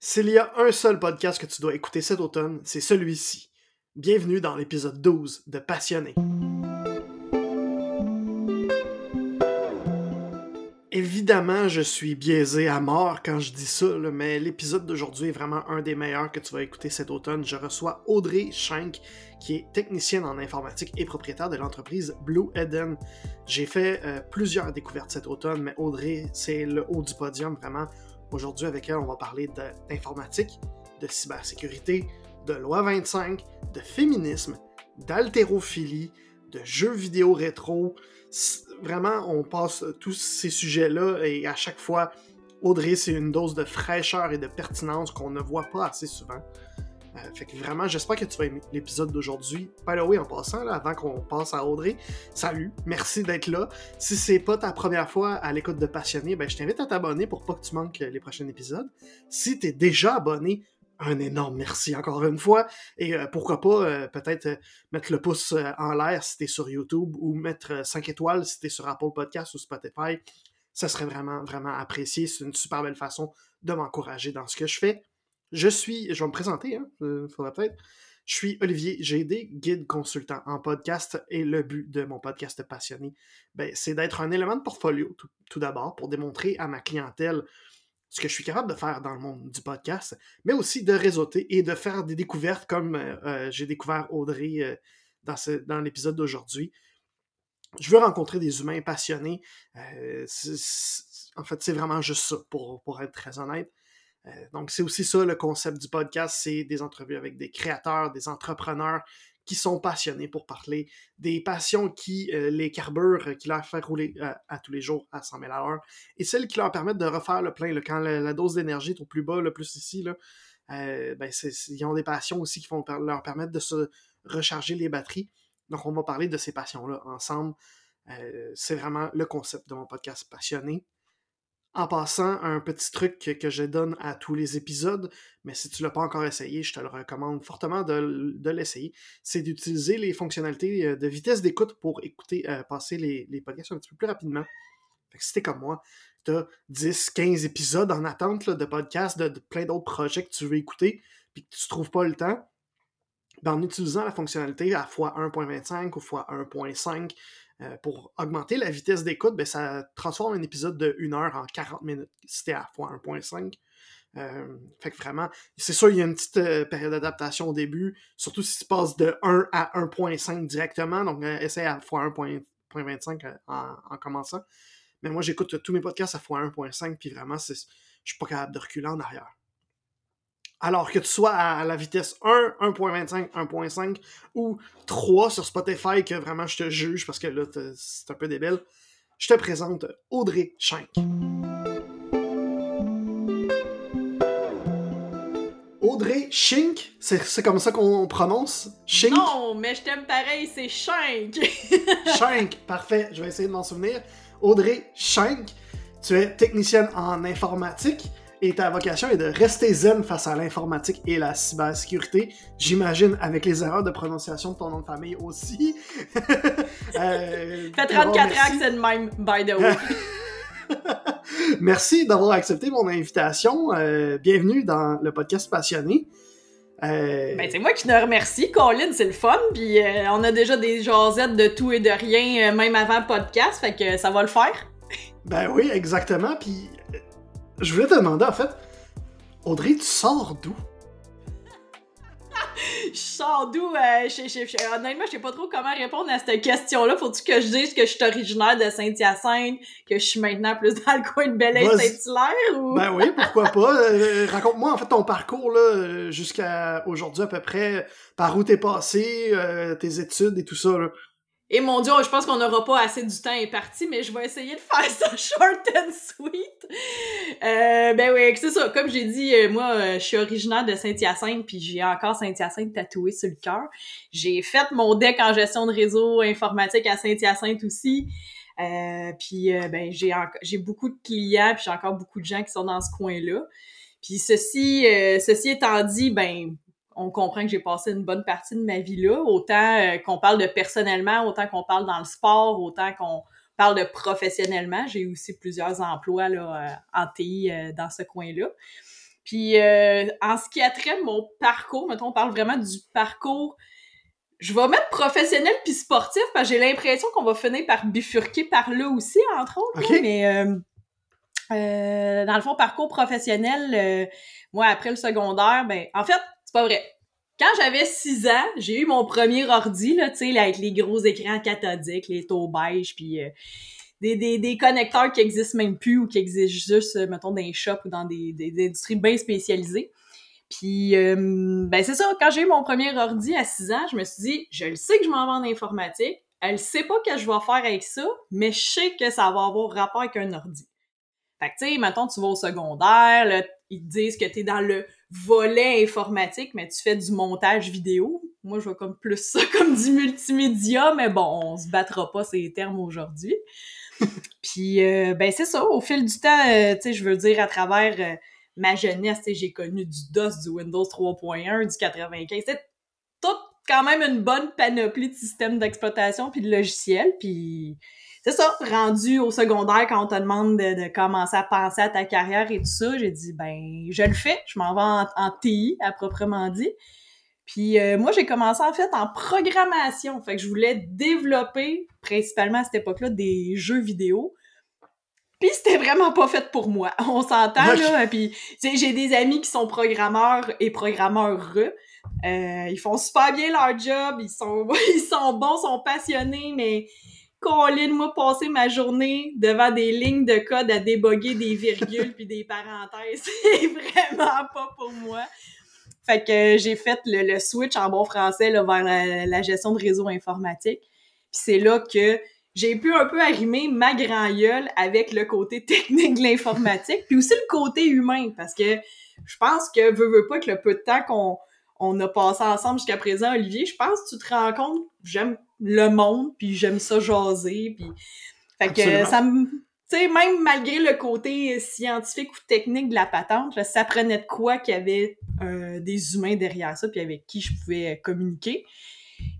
S'il y a un seul podcast que tu dois écouter cet automne, c'est celui-ci. Bienvenue dans l'épisode 12 de Passionné. Évidemment, je suis biaisé à mort quand je dis ça, mais l'épisode d'aujourd'hui est vraiment un des meilleurs que tu vas écouter cet automne. Je reçois Audrey Schenk, qui est technicienne en informatique et propriétaire de l'entreprise Blue Eden. J'ai fait euh, plusieurs découvertes cet automne, mais Audrey, c'est le haut du podium vraiment. Aujourd'hui, avec elle, on va parler d'informatique, de cybersécurité, de loi 25, de féminisme, d'haltérophilie, de jeux vidéo rétro. Vraiment, on passe tous ces sujets-là et à chaque fois, Audrey, c'est une dose de fraîcheur et de pertinence qu'on ne voit pas assez souvent. Euh, fait que vraiment, j'espère que tu vas aimer l'épisode d'aujourd'hui. By the way, en passant, avant qu'on passe à Audrey, salut, merci d'être là. Si c'est pas ta première fois à l'écoute de Passionné, ben, je t'invite à t'abonner pour pas que tu manques les prochains épisodes. Si t'es déjà abonné, un énorme merci encore une fois. Et euh, pourquoi pas euh, peut-être mettre le pouce en l'air si t'es sur YouTube ou mettre 5 étoiles si t'es sur Apple Podcast ou Spotify. Ça serait vraiment, vraiment apprécié. C'est une super belle façon de m'encourager dans ce que je fais. Je suis, je vais me présenter, hein, faudrait peut-être. Je suis Olivier GD, guide consultant en podcast, et le but de mon podcast passionné, ben, c'est d'être un élément de portfolio, tout, d'abord, pour démontrer à ma clientèle ce que je suis capable de faire dans le monde du podcast, mais aussi de réseauter et de faire des découvertes comme euh, euh, j'ai découvert Audrey euh, dans, l'épisode d'aujourd'hui. Je veux rencontrer des humains passionnés. en fait, c'est vraiment juste ça, pour être très honnête. Euh, donc, c'est aussi ça le concept du podcast, c'est des entrevues avec des créateurs, des entrepreneurs qui sont passionnés pour parler des passions qui euh, les carburent, qui leur font rouler euh, à tous les jours à 100 000 à l'heure, et celles qui leur permettent de refaire le plein. quand la, dose d'énergie est au plus bas, le plus ici, ben ils ont des passions aussi qui vont leur permettre de se recharger les batteries. Donc, on va parler de ces passions-là ensemble. c'est vraiment le concept de mon podcast passionné. En passant, un petit truc que, je donne à tous les épisodes, mais si tu ne l'as pas encore essayé, je te le recommande fortement de, l'essayer, c'est d'utiliser les fonctionnalités euh, de vitesse d'écoute pour écouter, euh, passer les, podcasts un petit peu plus rapidement. Fait que si t'es comme moi, tu as 10, 15 épisodes en attente de podcasts, de, plein d'autres projets que tu veux écouter, puis que tu ne trouves pas le temps, ben, en utilisant la fonctionnalité à x1.25 ou x1.5, euh, pour augmenter la vitesse d'écoute, ben, ça transforme un épisode de 1 heure en 40 minutes. C'était à x1.5. Euh, fait que vraiment, c'est sûr, il y a une petite euh, période d'adaptation au début, surtout si tu passes de 1 à 1.5 directement. Donc, essaye à x1.25 en, en, commençant. Mais moi, j'écoute tous mes podcasts à x1.5, puis vraiment, je suis pas capable de reculer en arrière. Alors que tu sois à la vitesse 1, 1.25, 1.5 ou 3 sur Spotify, que vraiment je te juge parce que là, c'est un peu débile, je te présente Audrey Schenk. Audrey Schenk, c'est comme ça qu'on prononce? Schenk? Non, mais je t'aime pareil, c'est Schenk. Schenk, parfait, je vais essayer de m'en souvenir. Audrey Schenk, tu es technicienne en informatique et ta vocation est de rester zen face à l'informatique et la cybersécurité. J'imagine avec les erreurs de prononciation de ton nom de famille aussi. euh, fait 34 ans que c'est le même, by the way. merci d'avoir accepté mon invitation. Euh, bienvenue dans le podcast Passionné. Euh... Ben, c'est moi qui te remercie, Colin, c'est le fun, puis euh, on a déjà des jasettes de tout et de rien, même avant le podcast, fait que ça va le faire. Ben oui, exactement, puis je voulais te demander, en fait, Audrey, tu sors d'où? je sors d'où? Euh, je, honnêtement, je sais pas trop comment répondre à cette question-là. Faut-tu que je dise que je suis originaire de Saint-Hyacinthe, que je suis maintenant plus dans le coin de Bel-Air-Saint-Hilaire? Ou... Ben oui, pourquoi pas. Euh, raconte-moi, en fait, ton parcours là, jusqu'à aujourd'hui à peu près, par où t'es passé, euh, tes études et tout ça. Là. Et mon dieu, je pense qu'on n'aura pas assez du temps imparti, mais je vais essayer de faire ça short and sweet. Euh, ben oui, c'est ça. Comme j'ai dit, euh, moi, euh, je suis originaire de Saint-Hyacinthe, puis j'ai encore Saint-Hyacinthe tatoué sur le cœur. J'ai fait mon deck en gestion de réseau informatique à Saint-Hyacinthe aussi. Euh, puis ben j'ai j'ai beaucoup de clients, puis j'ai encore beaucoup de gens qui sont dans ce coin-là. Puis ceci, ceci étant dit, ben on comprend que j'ai passé une bonne partie de ma vie là, autant euh, qu'on parle de personnellement, autant qu'on parle dans le sport, autant qu'on parle de professionnellement. J'ai aussi plusieurs emplois là, euh, en TI euh, dans ce coin-là. Puis en ce qui a trait de mon parcours, mettons, on parle vraiment du parcours je vais mettre professionnel puis sportif parce que j'ai l'impression qu'on va finir par bifurquer par là aussi, entre autres. mais euh, euh, dans le fond, parcours professionnel, moi, après le secondaire, ben, en fait, c'est pas vrai. Quand j'avais 6 ans, j'ai eu mon premier ordi, là, tu sais, avec les gros écrans cathodiques, les taux beige, puis des, des, des, connecteurs qui existent même plus ou qui existent juste, mettons, dans les shops ou dans des, des industries bien spécialisées. Puis, euh, ben c'est ça, quand j'ai eu mon premier ordi à 6 ans, je me suis dit, je le sais que je m'en vais en informatique, elle sait pas que je vais faire avec ça, mais je sais que ça va avoir rapport avec un ordi. Fait que, tu sais, maintenant tu vas au secondaire, là, ils te disent que tu es dans le volet informatique, mais tu fais du montage vidéo. Moi, je vois comme plus ça comme du multimédia, mais bon, on se battra pas ces termes aujourd'hui. Puis, euh, ben c'est ça, au fil du temps, euh, tu sais, je veux dire, à travers ma jeunesse, j'ai connu du DOS, du Windows 3.1, du 95. C'est tout quand même une bonne panoplie de systèmes d'exploitation puis de logiciels. Puis c'est ça, rendu au secondaire, quand on te demande de, commencer à penser à ta carrière et tout ça, j'ai dit, ben, je le fais, je m'en vais en, TI, à proprement dit. Puis euh, moi, j'ai commencé en fait en programmation. Fait que je voulais développer, principalement à cette époque-là, des jeux vidéo. Puis c'était vraiment pas fait pour moi. On s'entend, là. Puis, j'ai des amis qui sont programmeurs et programmeurs euh, ils font super bien leur job, ils sont, ils sont bons, sont passionnés, mais Colin, moi, passer ma journée devant des lignes de code à déboguer des virgules puis des parenthèses, c'est vraiment pas pour moi. Fait que j'ai fait le, switch en bon français là, vers la, la gestion de réseau informatique. Puis c'est là que j'ai pu un peu arrimer ma grand gueule avec le côté technique de l'informatique, puis aussi le côté humain, parce que je pense que veux, veux pas que le peu de temps qu'on on a passé ensemble jusqu'à présent, Olivier, je pense que tu te rends compte j'aime le monde, puis j'aime ça jaser, puis... Fait que ça me... Tu sais, même malgré le côté scientifique ou technique de la patente, ça prenait de quoi qu'il y avait euh, des humains derrière ça, puis avec qui je pouvais communiquer.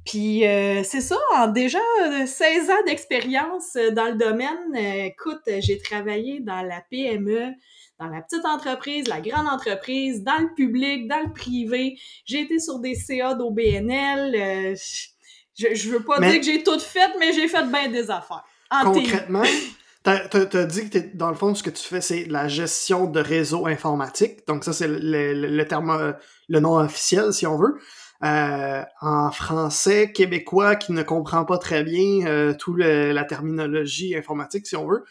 Puis euh, c'est ça, en déjà 16 euh, ans d'expérience euh, dans le domaine, écoute, j'ai travaillé dans la PME, dans la petite entreprise, la grande entreprise, dans le public, dans le privé. J'ai été sur des CA d'OBNL. Je, je veux pas dire que j'ai tout fait, mais j'ai fait bien des affaires. concrètement, t'as as, dit que dans le fond, ce que tu fais, c'est la gestion de réseau informatique. Donc ça, c'est le, le, terme, le nom officiel, si on veut. Euh, en français québécois qui ne comprend pas très bien euh, toute la terminologie informatique, si on veut.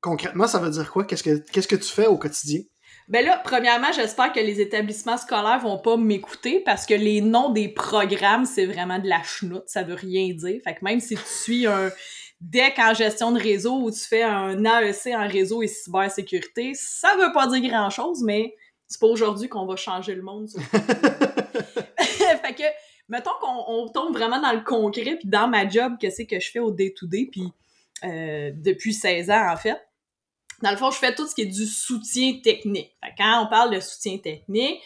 concrètement, ça veut dire quoi? Qu'est-ce que, qu'est-ce que tu fais au quotidien? Ben là, premièrement, j'espère que les établissements scolaires vont pas m'écouter parce que les noms des programmes, c'est vraiment de la chenoute, ça veut rien dire. Fait que même si tu suis un DEC en gestion de réseau ou tu fais un AEC en réseau et cybersécurité, ça veut pas dire grand-chose, mais c'est pas aujourd'hui qu'on va changer le monde. fait que, mettons qu'on tombe vraiment dans le concret, puis dans ma job, qu'est-ce que je fais au day-to-day, puis euh, depuis 16 ans, en fait. Dans le fond, je fais tout ce qui est du soutien technique. Fait quand on parle de soutien technique,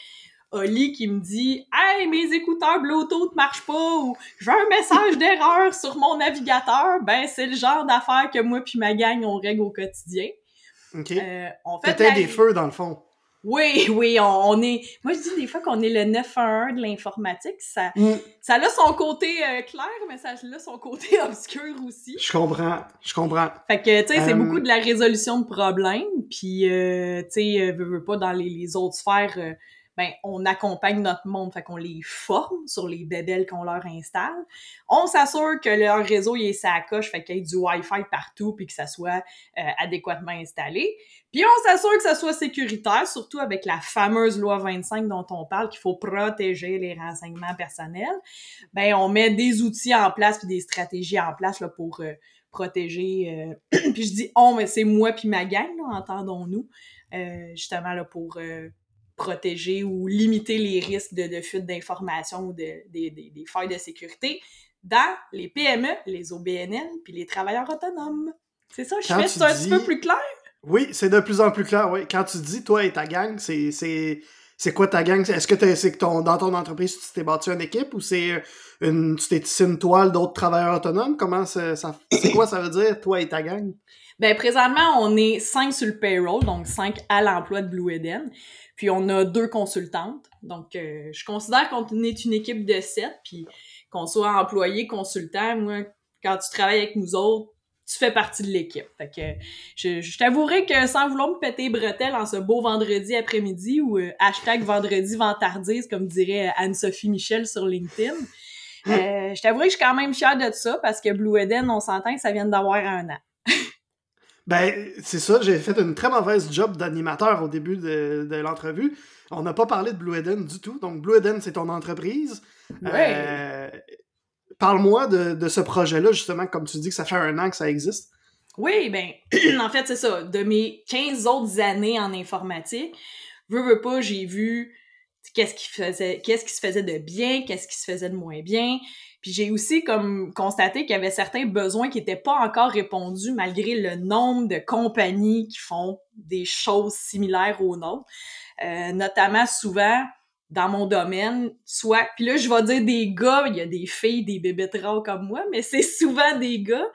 Oli qui me dit Hey, mes écouteurs Bluetooth marchent pas ou j'ai un message d'erreur sur mon navigateur, ben c'est le genre d'affaires que moi puis ma gang on règle au quotidien. OK. Euh, on fait des feux dans le fond. Oui, oui, on, est. Moi, je dis des fois qu'on est le 911 de l'informatique. Ça, mm. ça a son côté euh, clair, mais ça a son côté obscur aussi. Je comprends, je comprends. Fait que, tu sais, c'est euh, beaucoup de la résolution de problèmes. Puis, euh, tu sais, veux, veux pas dans les, les autres sphères ben, on accompagne notre monde, fait qu'on les forme sur les bébelles qu'on leur installe. On s'assure que leur réseau il est sa coche, fait qu'il y ait du Wi-Fi partout puis que ça soit euh, adéquatement installé. Puis on s'assure que ça soit sécuritaire, surtout avec la fameuse loi 25 dont on parle, qu'il faut protéger les renseignements personnels. Ben on met des outils en place puis des stratégies en place là, pour euh, protéger. Euh, puis je dis on, mais c'est moi puis ma gang, entendons-nous, justement là pour protéger ou limiter les risques de, fuite d'informations ou de, des failles de sécurité dans les PME, les OBNL, puis les travailleurs autonomes. C'est ça, je fais c'est un petit peu plus clair? Oui, c'est de plus en plus clair, oui. Quand tu dis, toi et ta gang, c'est, c'est, quoi ta gang? Est-ce que c'est que ton, dans ton entreprise, tu t'es bâti une équipe ou c'est une, tu t'es tissé une toile d'autres travailleurs autonomes? Comment ça, c'est quoi ça veut dire, toi et ta gang? Ben, présentement, on est cinq sur le payroll, donc cinq à l'emploi de Blue Eden. Puis on a deux consultantes. Donc, euh, je considère qu'on est une équipe de sept, puis qu'on soit employé, consultant. Moi, quand tu travailles avec nous autres, tu fais partie de l'équipe. Fait que je, je t'avouerai que sans vouloir me péter bretelles en ce beau vendredi après-midi ou euh, hashtag vendredi ventardise, comme dirait Anne-Sophie Michel sur LinkedIn, euh, je t'avouerai que je suis quand même fière de ça parce que Blue Eden, on s'entend que ça vient d'avoir un an. Ben, c'est ça, j'ai fait une très mauvaise job d'animateur au début de, de l'entrevue. On n'a pas parlé de Blue Eden du tout. Donc, Blue Eden, c'est ton entreprise. Ouais. Euh, Parle-moi de, de ce projet-là, justement, comme tu dis que ça fait un an que ça existe. Oui, ben, en fait, c'est ça. De mes 15 autres années en informatique, veux, veux pas, j'ai vu qu'est-ce qui faisait, qu'est-ce qui se faisait de bien, qu'est-ce qui se faisait de moins bien. Puis j'ai aussi comme constaté qu'il y avait certains besoins qui n'étaient pas encore répondus malgré le nombre de compagnies qui font des choses similaires aux nôtres. Euh, notamment souvent dans mon domaine, soit, puis là je vais dire des gars, il y a des filles, des bébés rares comme moi, mais c'est souvent des gars.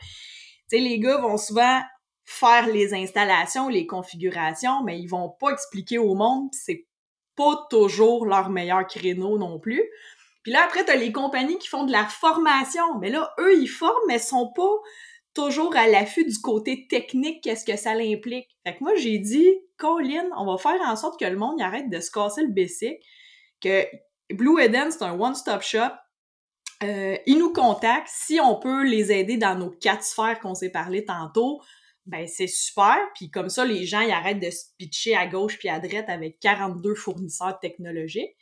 Tu sais, les gars vont souvent faire les installations, les configurations, mais ils vont pas expliquer au monde, c'est pas toujours leur meilleur créneau non plus. Puis là, après, t'as les compagnies qui font de la formation. Mais là, eux, ils forment, mais sont pas toujours à l'affût du côté technique, qu'est-ce que ça l'implique. Fait que moi, j'ai dit, Colin, on va faire en sorte que le monde arrête de se casser le basic, que Blue Eden, c'est un one-stop shop. Euh, ils nous contactent. Si on peut les aider dans nos quatre sphères qu'on s'est parlé tantôt, ben c'est super. Puis comme ça, les gens, ils arrêtent de se pitcher à gauche puis à droite avec 42 fournisseurs technologiques.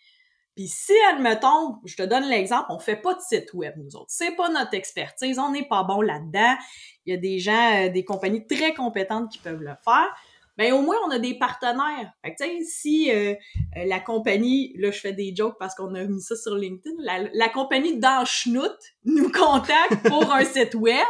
Puis si, admettons, je te donne l'exemple, on fait pas de site web, nous autres. C'est pas notre expertise, on n'est pas bon là-dedans. Il y a des gens, euh, des compagnies très compétentes qui peuvent le faire. Ben au moins, on a des partenaires. Fait que, si euh, euh, la compagnie, là, je fais des jokes parce qu'on a mis ça sur LinkedIn, la, la compagnie dans Schnout nous contacte pour un site web,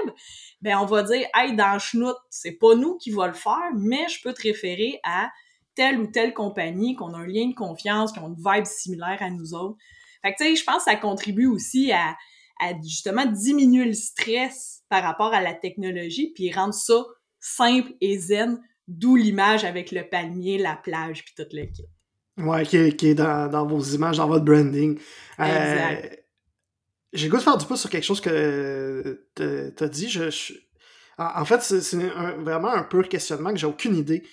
ben on va dire, hey, dans Schnout, c'est pas nous qui va le faire, mais je peux te référer à telle ou telle compagnie, qu'on a un lien de confiance, qui ont une vibe similaire à nous autres. Fait que, tu sais, je pense que ça contribue aussi à, à justement diminuer le stress par rapport à la technologie, puis rendre ça simple et zen, d'où l'image avec le palmier, la plage, puis toute l'équipe. Ouais, qui est, qui est dans, dans, vos images, dans votre branding. Exact. Euh, J'ai le goût de faire du pouce sur quelque chose que t'as dit. Je, en fait, c'est vraiment un pur questionnement que j'ai aucune idée.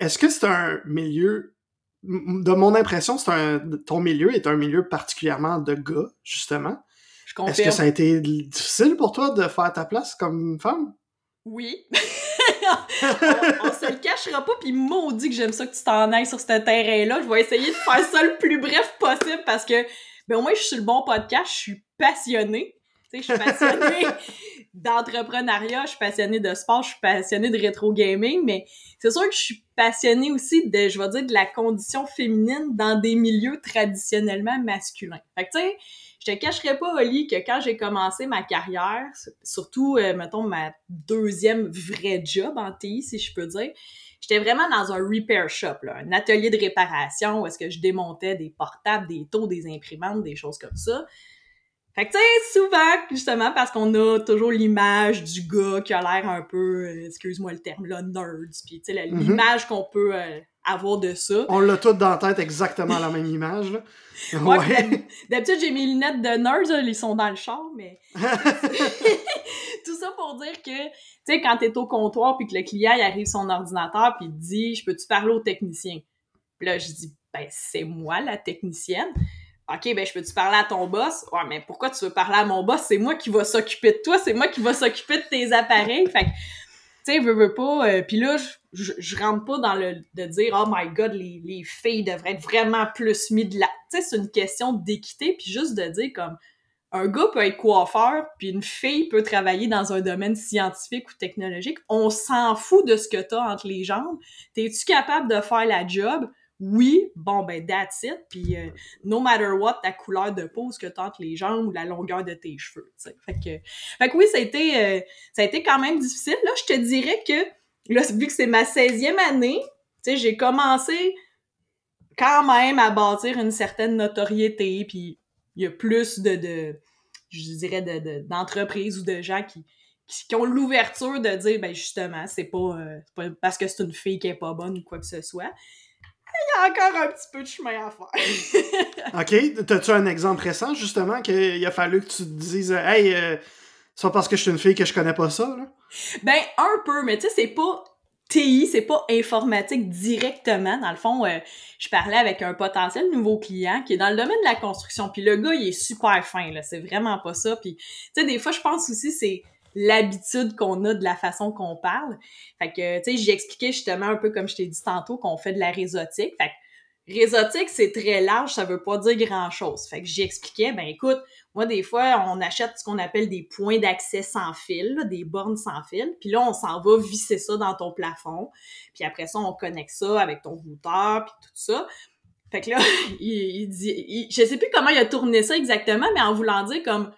Est-ce que c'est un milieu. De mon impression, c'est un. Ton milieu est un milieu particulièrement de gars, justement? Je confirme. Est-ce que ça a été difficile pour toi de faire ta place comme femme? Oui. on, on, se le cachera pas, puis maudit que j'aime ça que tu t'en ailles sur ce terrain-là. Je vais essayer de faire ça le plus bref possible parce que, ben au moins, je suis sur le bon podcast, je suis passionnée. Je suis passionnée d'entrepreneuriat, je suis passionnée de sport, je suis passionnée de rétro gaming, mais c'est sûr que je suis passionnée aussi de, je vais dire, de la condition féminine dans des milieux traditionnellement masculins. Fait que tu sais, je te cacherai pas, Oli, que quand j'ai commencé ma carrière, surtout, euh, mettons, ma deuxième vraie job en TI, si je peux dire, j'étais vraiment dans un repair shop, là, un atelier de réparation où est-ce que je démontais des portables, des taux, des imprimantes, des choses comme ça. Fait que, tu sais, souvent, justement, parce qu'on a toujours l'image du gars qui a l'air un peu, euh, excuse-moi le terme, là, nerds, pis, tu sais, l'image mm -hmm. qu'on peut euh, avoir de ça. On l'a tout dans la tête, exactement la même image, là. Ouais, ouais. D'habitude, j'ai mes lunettes de nerds, là, ils sont dans le char, mais... Tout ça pour dire que, tu sais, quand t'es au comptoir puis que le client, il arrive son ordinateur puis il te dit « Je peux-tu parler au technicien? » Puis là, je dis « Ben, c'est moi, la technicienne. » OK, ben je peux-tu parler à ton boss? Ouais, mais pourquoi tu veux parler à mon boss? C'est moi qui va s'occuper de toi, c'est moi qui va s'occuper de tes appareils. Fait que, tu sais, veux, veux pas. Euh, Puis là, je, rentre pas dans le de dire Oh my god, les, les filles devraient être vraiment plus mis de. Tu sais, c'est une question d'équité, puis juste de dire comme un gars peut être coiffeur, puis une fille peut travailler dans un domaine scientifique ou technologique. On s'en fout de ce que t'as entre les jambes. T'es-tu capable de faire la job? Oui, bon, ben, that's it. Puis, euh, no matter what, ta couleur de peau, ce que t'as les jambes ou la longueur de tes cheveux. Fait que, fait que oui, ça a, été, euh, ça a été quand même difficile. Là, je te dirais que, là, vu que c'est ma 16e année, tu sais, j'ai commencé quand même à bâtir une certaine notoriété, puis il y a plus de, de je dirais, d'entreprises de, de, ou de gens qui, qui ont l'ouverture de dire, ben justement, c'est pas, euh, pas parce que c'est une fille qui est pas bonne ou quoi que ce soit. Il y a encore un petit peu de chemin à faire. ok, t'as-tu un exemple récent, justement, qu'il a fallu que tu te dises, hey, euh, c'est pas parce que je suis une fille que je connais pas ça, là? Ben, un peu, mais tu sais, c'est pas TI, c'est pas informatique directement. Dans le fond, euh, je parlais avec un potentiel nouveau client qui est dans le domaine de la construction. Puis le gars, il est super fin, là. C'est vraiment pas ça. Puis, tu sais, des fois, je pense aussi, c'est l'habitude qu'on a de la façon qu'on parle. Fait que, tu sais, j'ai expliqué justement un peu comme je t'ai dit tantôt qu'on fait de la réseautique. Fait que réseautique, c'est très large, ça veut pas dire grand-chose. Fait que j'expliquais, ben écoute, moi, des fois, on achète ce qu'on appelle des points d'accès sans fil, des bornes sans fil, puis là, on s'en va visser ça dans ton plafond, puis après ça, on connecte ça avec ton routeur, puis tout ça. Fait que là, il, dit, je sais plus comment il a tourné ça exactement, mais en voulant dire comme,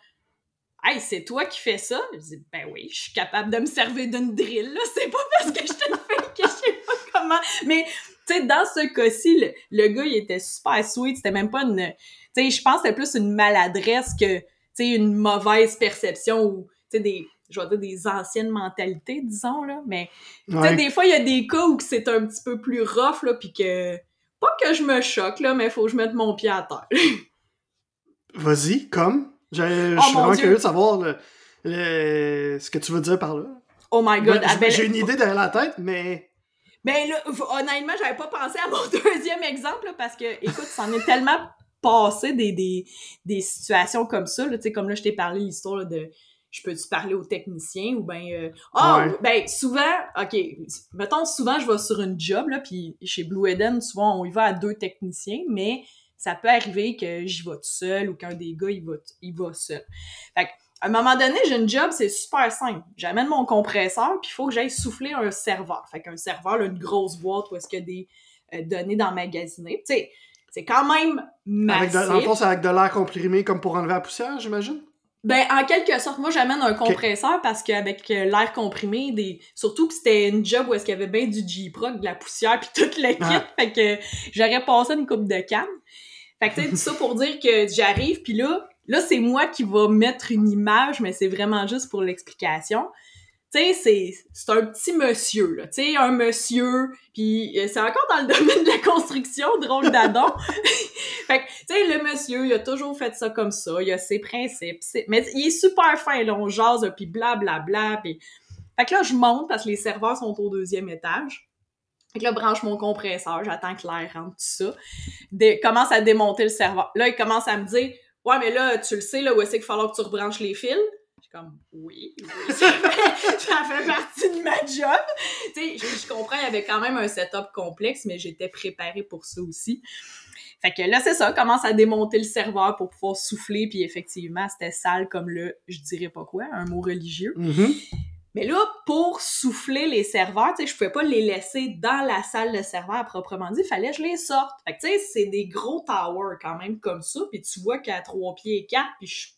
Hey, c'est toi qui fais ça? Je dis, ben oui, je suis capable de me servir d'une drill, là. C'est pas parce que je te le fais que je sais pas comment. Mais, tu sais, dans ce cas-ci, le, gars, il était super sweet. C'était même pas une. Tu sais, je pense que c'était plus une maladresse que, tu sais, une mauvaise perception ou, tu sais, des. Je vais dire des anciennes mentalités, disons, là. Mais, tu sais, des fois, il y a des cas où c'est un petit peu plus rough, là, puis que. Pas que je me choque, là, mais faut que je mette mon pied à terre. Vas-y, comme? Je, oh suis vraiment curieux de savoir ce que tu veux dire par là. Oh my god. J'ai une idée derrière la tête, mais. Mais là, honnêtement, j'avais pas pensé à mon deuxième exemple parce que, écoute, ça en est tellement passé des, des, des situations comme ça. Tu sais, comme là, je t'ai parlé l'histoire de je peux-tu parler au technicien ou ben euh, ah ben souvent ok mettons souvent je vais sur une job là puis chez Blue Eden souvent on y va à deux techniciens mais ça peut arriver que j'y vais tout seul ou qu'un des gars, il va, il va seul. Fait à un moment donné, j'ai une job, c'est super simple. J'amène mon compresseur, puis il faut que j'aille souffler un serveur. Fait qu'un serveur, là, une grosse boîte où est-ce qu'il y a des euh, données d'emmagasinées. Tu sais, c'est quand même massif. Avec de, c'est avec de l'air comprimé comme pour enlever la poussière, j'imagine? Ben, en quelque sorte, moi, j'amène un compresseur parce qu'avec euh, l'air comprimé, des... surtout que c'était une job où est-ce qu'il y avait bien du J-Proc, de la poussière, puis toute l'équipe, ah. fait que j'aurais passé une coupe de canne. Fait que, tu sais, tout ça pour dire que j'arrive, puis là, là, c'est moi qui va mettre une image, mais c'est vraiment juste pour l'explication. Tu sais, c'est, un petit monsieur, là. Tu sais, un monsieur, puis euh, c'est encore dans le domaine de la construction, drôle d'adon. fait que, tu sais, le monsieur, il a toujours fait ça comme ça, il a ses principes, mais il est super fin, là, on jase, puis blablabla, bla, puis... Fait que là, je monte parce que les serveurs sont au deuxième étage. Fait que là, branche mon compresseur, j'attends que l'air rentre, tout ça. commence à démonter le serveur. Là, il commence à me dire Ouais, mais là, tu le sais, là, où est-ce qu'il falloir que tu rebranches les fils? Je suis comme Oui, ça, fait, partie de ma job. Tu sais, je, comprends, il y avait quand même un setup complexe, mais j'étais préparée pour ça aussi. Fait que là, c'est ça, commence à démonter le serveur pour pouvoir souffler, puis effectivement, c'était sale comme le, je dirais pas quoi, un mot religieux. Mm-hmm. Mais là, pour souffler les serveurs, tu sais, je pouvais pas les laisser dans la salle de serveur proprement dit, fallait que je les sorte. Fait que tu sais, c'est des gros towers quand même comme ça, puis tu vois qu'à trois pieds et quatre, puis je suis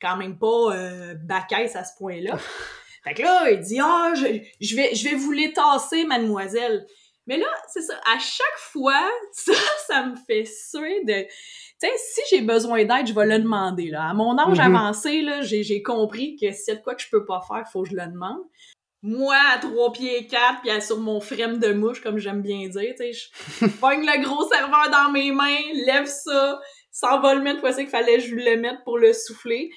quand même pas euh, à ce point-là. fait que là, il dit "Ah, je, vais je vais vous les tasser, mademoiselle." Mais là, c'est ça, à chaque fois, ça ça me fait suer de tu sais, si j'ai besoin d'aide, je vais le demander. Là. À mon âge mhm. avancé, là, j'ai, compris que s'il y a de quoi que je peux pas faire, il faut que je le demande. Moi, à trois pieds et quatre, puis sur mon frame de mouche, comme j'aime bien dire, tu sais, je pogne le gros serveur dans mes mains, lève ça, s'en va le mettre, voici qu'il fallait que je le mette pour le souffler.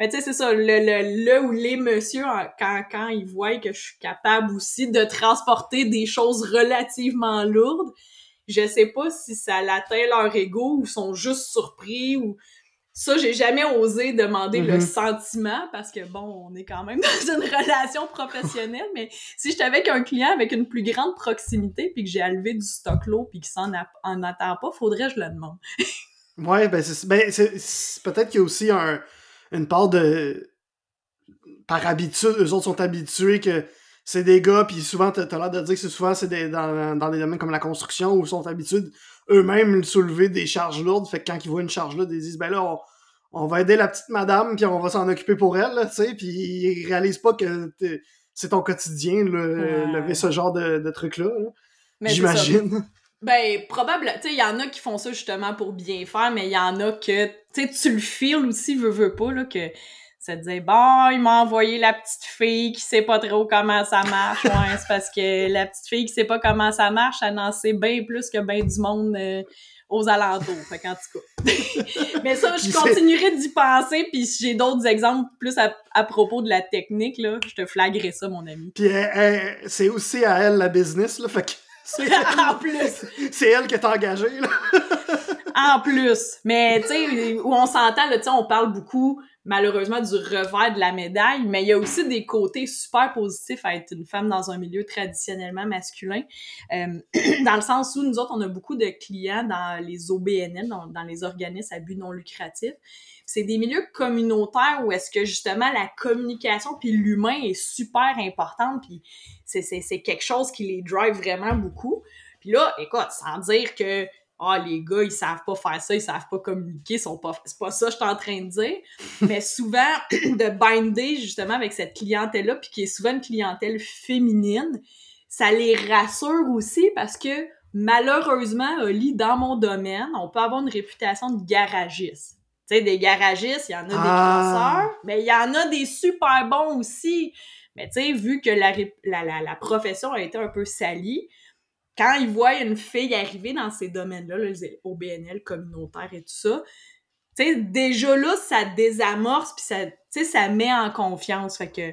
Mais tu sais, c'est ça, le, le, le ou les messieurs, quand, quand ils voient que je suis capable aussi de transporter des choses relativement lourdes, je sais pas si ça l'atteint leur ego ou sont juste surpris ou ça j'ai jamais osé demander le mm-hmm. sentiment parce que bon on est quand même dans une relation professionnelle mais si j'étais avec un client avec une plus grande proximité puis que j'ai levé du stock puis qu'il s'en en attend pas faudrait que je le demande ouais ben c'est ben, peut-être qu'il y a aussi un, une part de par habitude eux autres sont habitués que c'est des gars, puis souvent, t'as l'air de dire que c'est souvent c'est dans, dans des domaines comme la construction où ils sont habitués eux-mêmes soulever des charges lourdes. Fait que quand ils voient une charge lourde, ils disent ben là, on, va aider la petite madame, puis on va s'en occuper pour elle, tu sais, puis ils réalisent pas que c'est ton quotidien, le, lever ce genre de, de trucs-là. J'imagine. Ben, probable. Tu sais, il y en a qui font ça justement pour bien faire, mais il y en a que, tu sais, tu le feels aussi, veux, veux pas, là, que Ça disait, bon, il m'a envoyé la petite fille qui sait pas trop comment ça marche. Ouais, c'est parce que la petite fille qui sait pas comment ça marche, elle en sait bien plus que bien du monde euh, aux alentours. Fait qu'en tout cas. Mais ça, je continuerai d'y penser, puis si j'ai d'autres exemples plus à, propos de la technique, là, je te flaguerai ça, mon ami. Puis c'est aussi à elle la business, là, fait que... en plus! C'est elle qui est engagée, là. en plus! Mais, tu sais, où on s'entend, là, tu sais, on parle beaucoup malheureusement du revers de la médaille, mais il y a aussi des côtés super positifs à être une femme dans un milieu traditionnellement masculin, euh, dans le sens où nous autres, on a beaucoup de clients dans les OBNL, dans, les organismes à but non lucratif. C'est des milieux communautaires où est-ce que justement la communication puis l'humain est super importante, puis c'est quelque chose qui les drive vraiment beaucoup. Puis là, écoute, sans dire que ah, les gars, ils savent pas faire ça, ils savent pas communiquer, sont pas. C'est pas ça que je suis en train de dire. Mais souvent, de binder justement avec cette clientèle-là, puis qui est souvent une clientèle féminine, ça les rassure aussi parce que malheureusement, Oli, dans mon domaine, on peut avoir une réputation de garagiste. Tu sais, des garagistes, il y en a des ah. mais il y en a des super bons aussi. Mais tu sais, vu que la, la, la profession a été un peu salie, quand ils voient une fille arriver dans ces domaines-là, les OBNL communautaires et tout ça, tu sais, déjà là, ça désamorce, puis ça, ça met en confiance. Fait que,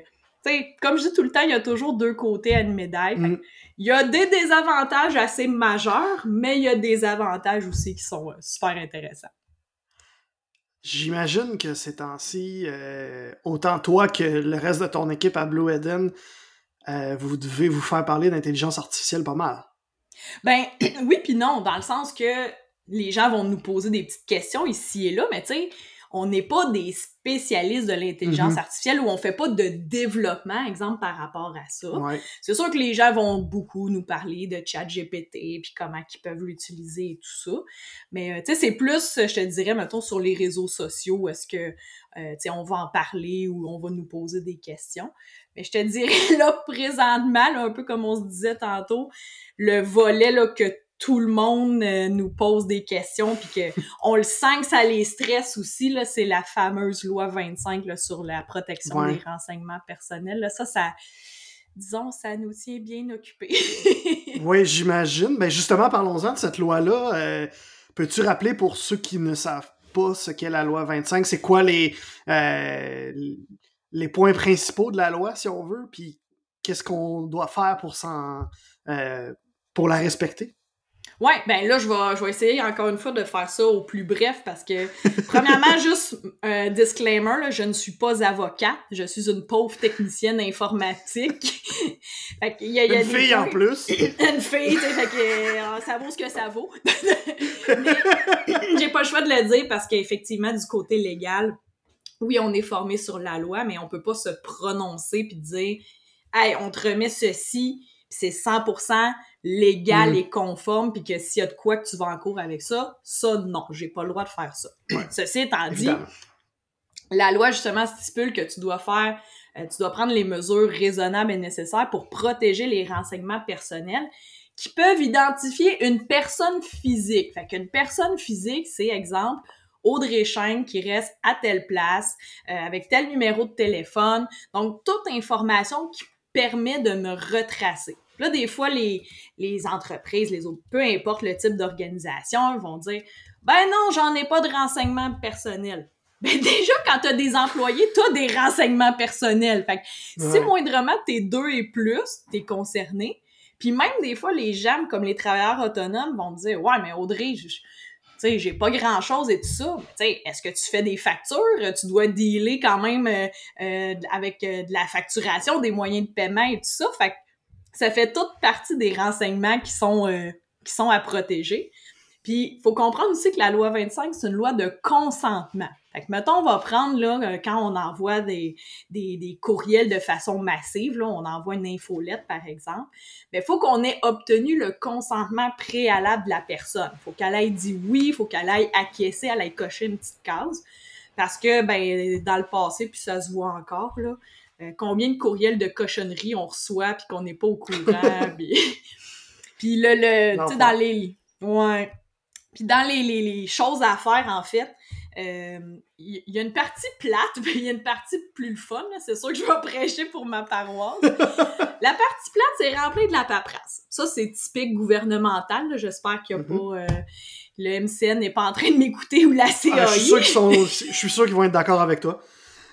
comme je dis tout le temps, il y a toujours deux côtés à une médaille. Mm. Il y a des désavantages assez majeurs, mais il y a des avantages aussi qui sont euh, super intéressants. J'imagine que ces temps-ci, euh, autant toi que le reste de ton équipe à Blue Eden, euh, vous devez vous faire parler d'intelligence artificielle pas mal. Ben oui puis non, dans le sens que les gens vont nous poser des petites questions ici et là, mais tu sais, on n'est pas des spécialistes de l'intelligence mm-hmm. artificielle ou on fait pas de développement, exemple, par rapport à ça. C'est sûr que les gens vont beaucoup nous parler de chat GPT puis comment ils peuvent l'utiliser et tout ça. Mais, euh, tu sais, c'est plus, je te dirais, mettons, sur les réseaux sociaux, est-ce que, euh, tu sais, on va en parler ou on va nous poser des questions. Mais je te dirais, là, présentement, un peu comme on se disait tantôt, le volet, là, que tout le monde euh, nous pose des questions puis que on le sent que ça les stresse aussi là c'est la fameuse loi 25 là, sur la protection des renseignements personnels là, ça ça disons ça nous tient bien occupés. oui, j'imagine. Ben justement parlons-en de cette loi là euh, peux-tu rappeler pour ceux qui ne savent pas ce qu'est la loi 25, c'est quoi les euh, les points principaux de la loi si on veut puis qu'est-ce qu'on doit faire pour s'en pour la respecter? Ouais, ben là, je vais, je vais essayer encore une fois de faire ça au plus bref parce que, premièrement, juste un disclaimer, là, je ne suis pas avocat, je suis une pauvre technicienne informatique. fait y a, y a une fille en plus. une fille, tu sais, fait que euh, ça vaut ce que ça vaut. Mais j'ai pas le choix de le dire parce qu'effectivement, du côté légal, oui, on est formé sur la loi, mais on peut pas se prononcer puis dire, hey, on te remet ceci, c'est 100% légal mm. et conforme, puis que s'il y a de quoi que tu vas en cours avec ça, ça, non, j'ai pas le droit de faire ça. Ceci étant dit, la loi, justement, stipule que tu dois faire, euh, tu dois prendre les mesures raisonnables et nécessaires pour protéger les renseignements personnels qui peuvent identifier une personne physique. Fait qu'une personne physique, c'est exemple, Audrey Chaîne qui reste à telle place, euh, avec tel numéro de téléphone. Donc, toute information qui permet de me retracer. Là, des fois, les, les entreprises, les autres, peu importe le type d'organisation, vont dire Ben non, j'en ai pas de renseignements personnels. Ben déjà, quand tu as des employés, tu as des renseignements personnels. Fait que si moindrement t'es deux et plus, t'es concerné. Puis même des fois, les gens, comme les travailleurs autonomes, vont dire Ouais, mais Audrey, je, j'ai pas grand chose et tout ça. sais, est-ce que tu fais des factures? Tu dois dealer quand même euh, euh, avec euh, de la facturation, des moyens de paiement et tout ça. Fait ça fait toute partie des renseignements qui sont, qui sont à protéger. Puis, il faut comprendre aussi que la loi 25, c'est une loi de consentement. Fait que, mettons, on va prendre, là, euh, quand on envoie des, des, des courriels de façon massive, là, on envoie une infolette, par exemple, mais il faut qu'on ait obtenu le consentement préalable de la personne. Il faut qu'elle ait dit oui, il faut qu'elle ait acquiescé, elle ait coché une petite case. Parce que, ben, dans le passé, puis ça se voit encore, là, euh, combien de courriels de cochonneries on reçoit puis qu'on n'est pas au courant. puis, puis le, tu sais, dans les... Ouais. Puis dans les, les, choses à faire, en fait, il y, a une partie plate, mais il y a une partie plus fun. C'est sûr que je vais prêcher pour ma paroisse. la partie plate, c'est remplir de la paperasse. Ça, c'est typique gouvernemental. J'espère qu'il n'y a mm-hmm. pas... Euh, le MCN n'est pas en train de m'écouter ou la CAI. Ah, je suis sûr qu'ils vont être d'accord avec toi.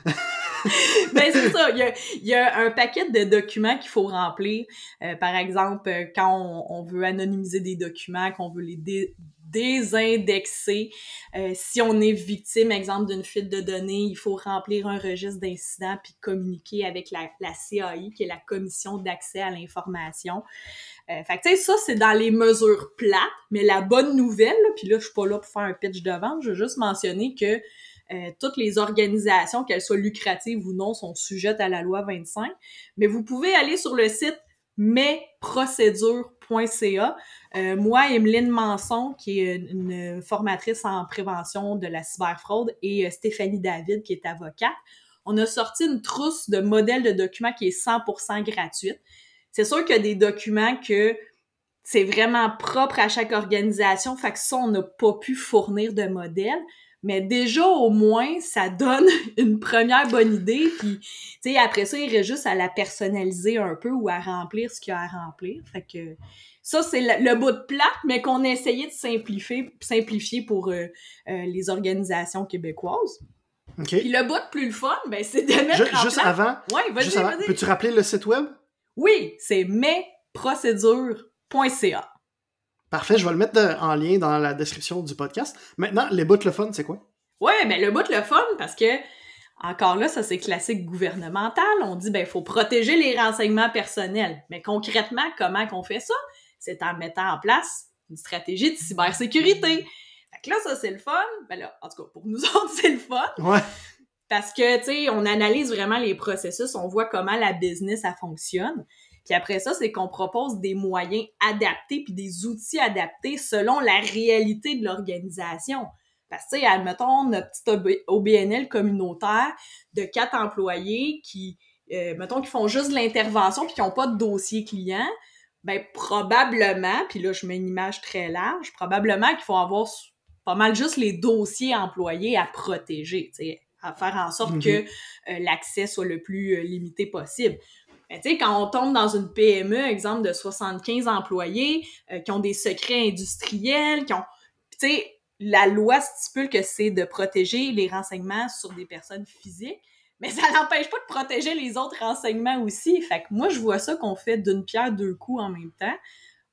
ben, c'est ça. Il y, a, un paquet de documents qu'il faut remplir. Euh, par exemple, quand on, veut anonymiser des documents, qu'on veut les désindexer. Euh, si on est victime, exemple, d'une fuite de données, il faut remplir un registre d'incidents puis communiquer avec la, CAI, qui est la Commission d'accès à l'information. Euh, fait que, ça, c'est dans les mesures plates, mais la bonne nouvelle, puis là, je suis pas là pour faire un pitch de vente, je veux juste mentionner que euh, toutes les organisations, qu'elles soient lucratives ou non, sont sujettes à la loi 25. Mais vous pouvez aller sur le site mesprocédures.ca. Euh, moi, Emeline Manson, qui est une, formatrice en prévention de la cyberfraude, et euh, Stéphanie David, qui est avocate, on a sorti une trousse de modèles de documents qui est 100% gratuite. C'est sûr qu'il y a des documents que c'est vraiment propre à chaque organisation, fait que ça, on n'a pas pu fournir de modèles mais déjà au moins ça donne une première bonne idée puis tu sais après ça il reste juste à la personnaliser un peu ou à remplir ce qu'il y a à remplir fait que ça c'est le, bout de plate mais qu'on a essayé de simplifier simplifier pour euh, euh, les organisations québécoises OK. Puis le bout de plus le fun, ben, c'est de mettre en juste avant, ouais, vas-y, vas-y. Peux-tu rappeler le site web? Oui, c'est mesprocédures.ca. Parfait, je vais le mettre en lien dans la description du podcast. Maintenant, les bouts le fun, c'est quoi? Ouais, mais le bout le fun, parce que, encore là, ça c'est classique gouvernemental. On dit, ben, il faut protéger les renseignements personnels. Mais concrètement, comment qu'on fait ça? C'est en mettant en place une stratégie de cybersécurité. Fait que là, ça c'est le fun. Ben là, en tout cas, pour nous autres, c'est le fun. Ouais. Parce que, tu sais, on analyse vraiment les processus, on voit comment la business, ça fonctionne. Puis après ça, c'est qu'on propose des moyens adaptés puis des outils adaptés selon la réalité de l'organisation. Parce que, tu sais, admettons, notre petit OBNL communautaire de quatre employés qui, euh, mettons, qui font juste de l'intervention puis qui n'ont pas de dossier client, ben probablement, puis là, je mets une image très large, probablement qu'il faut avoir pas mal juste les dossiers employés à protéger, tu sais, à faire en sorte mm-hmm. que euh, l'accès soit le plus euh, limité possible. Ben, tu sais, quand on tombe dans une PME, exemple de 75 employés, euh, qui ont des secrets industriels, qui ont... Tu sais, la loi stipule que c'est de protéger les renseignements sur des personnes physiques, mais ça n'empêche pas de protéger les autres renseignements aussi. Fait que moi, je vois ça qu'on fait d'une pierre deux coups en même temps.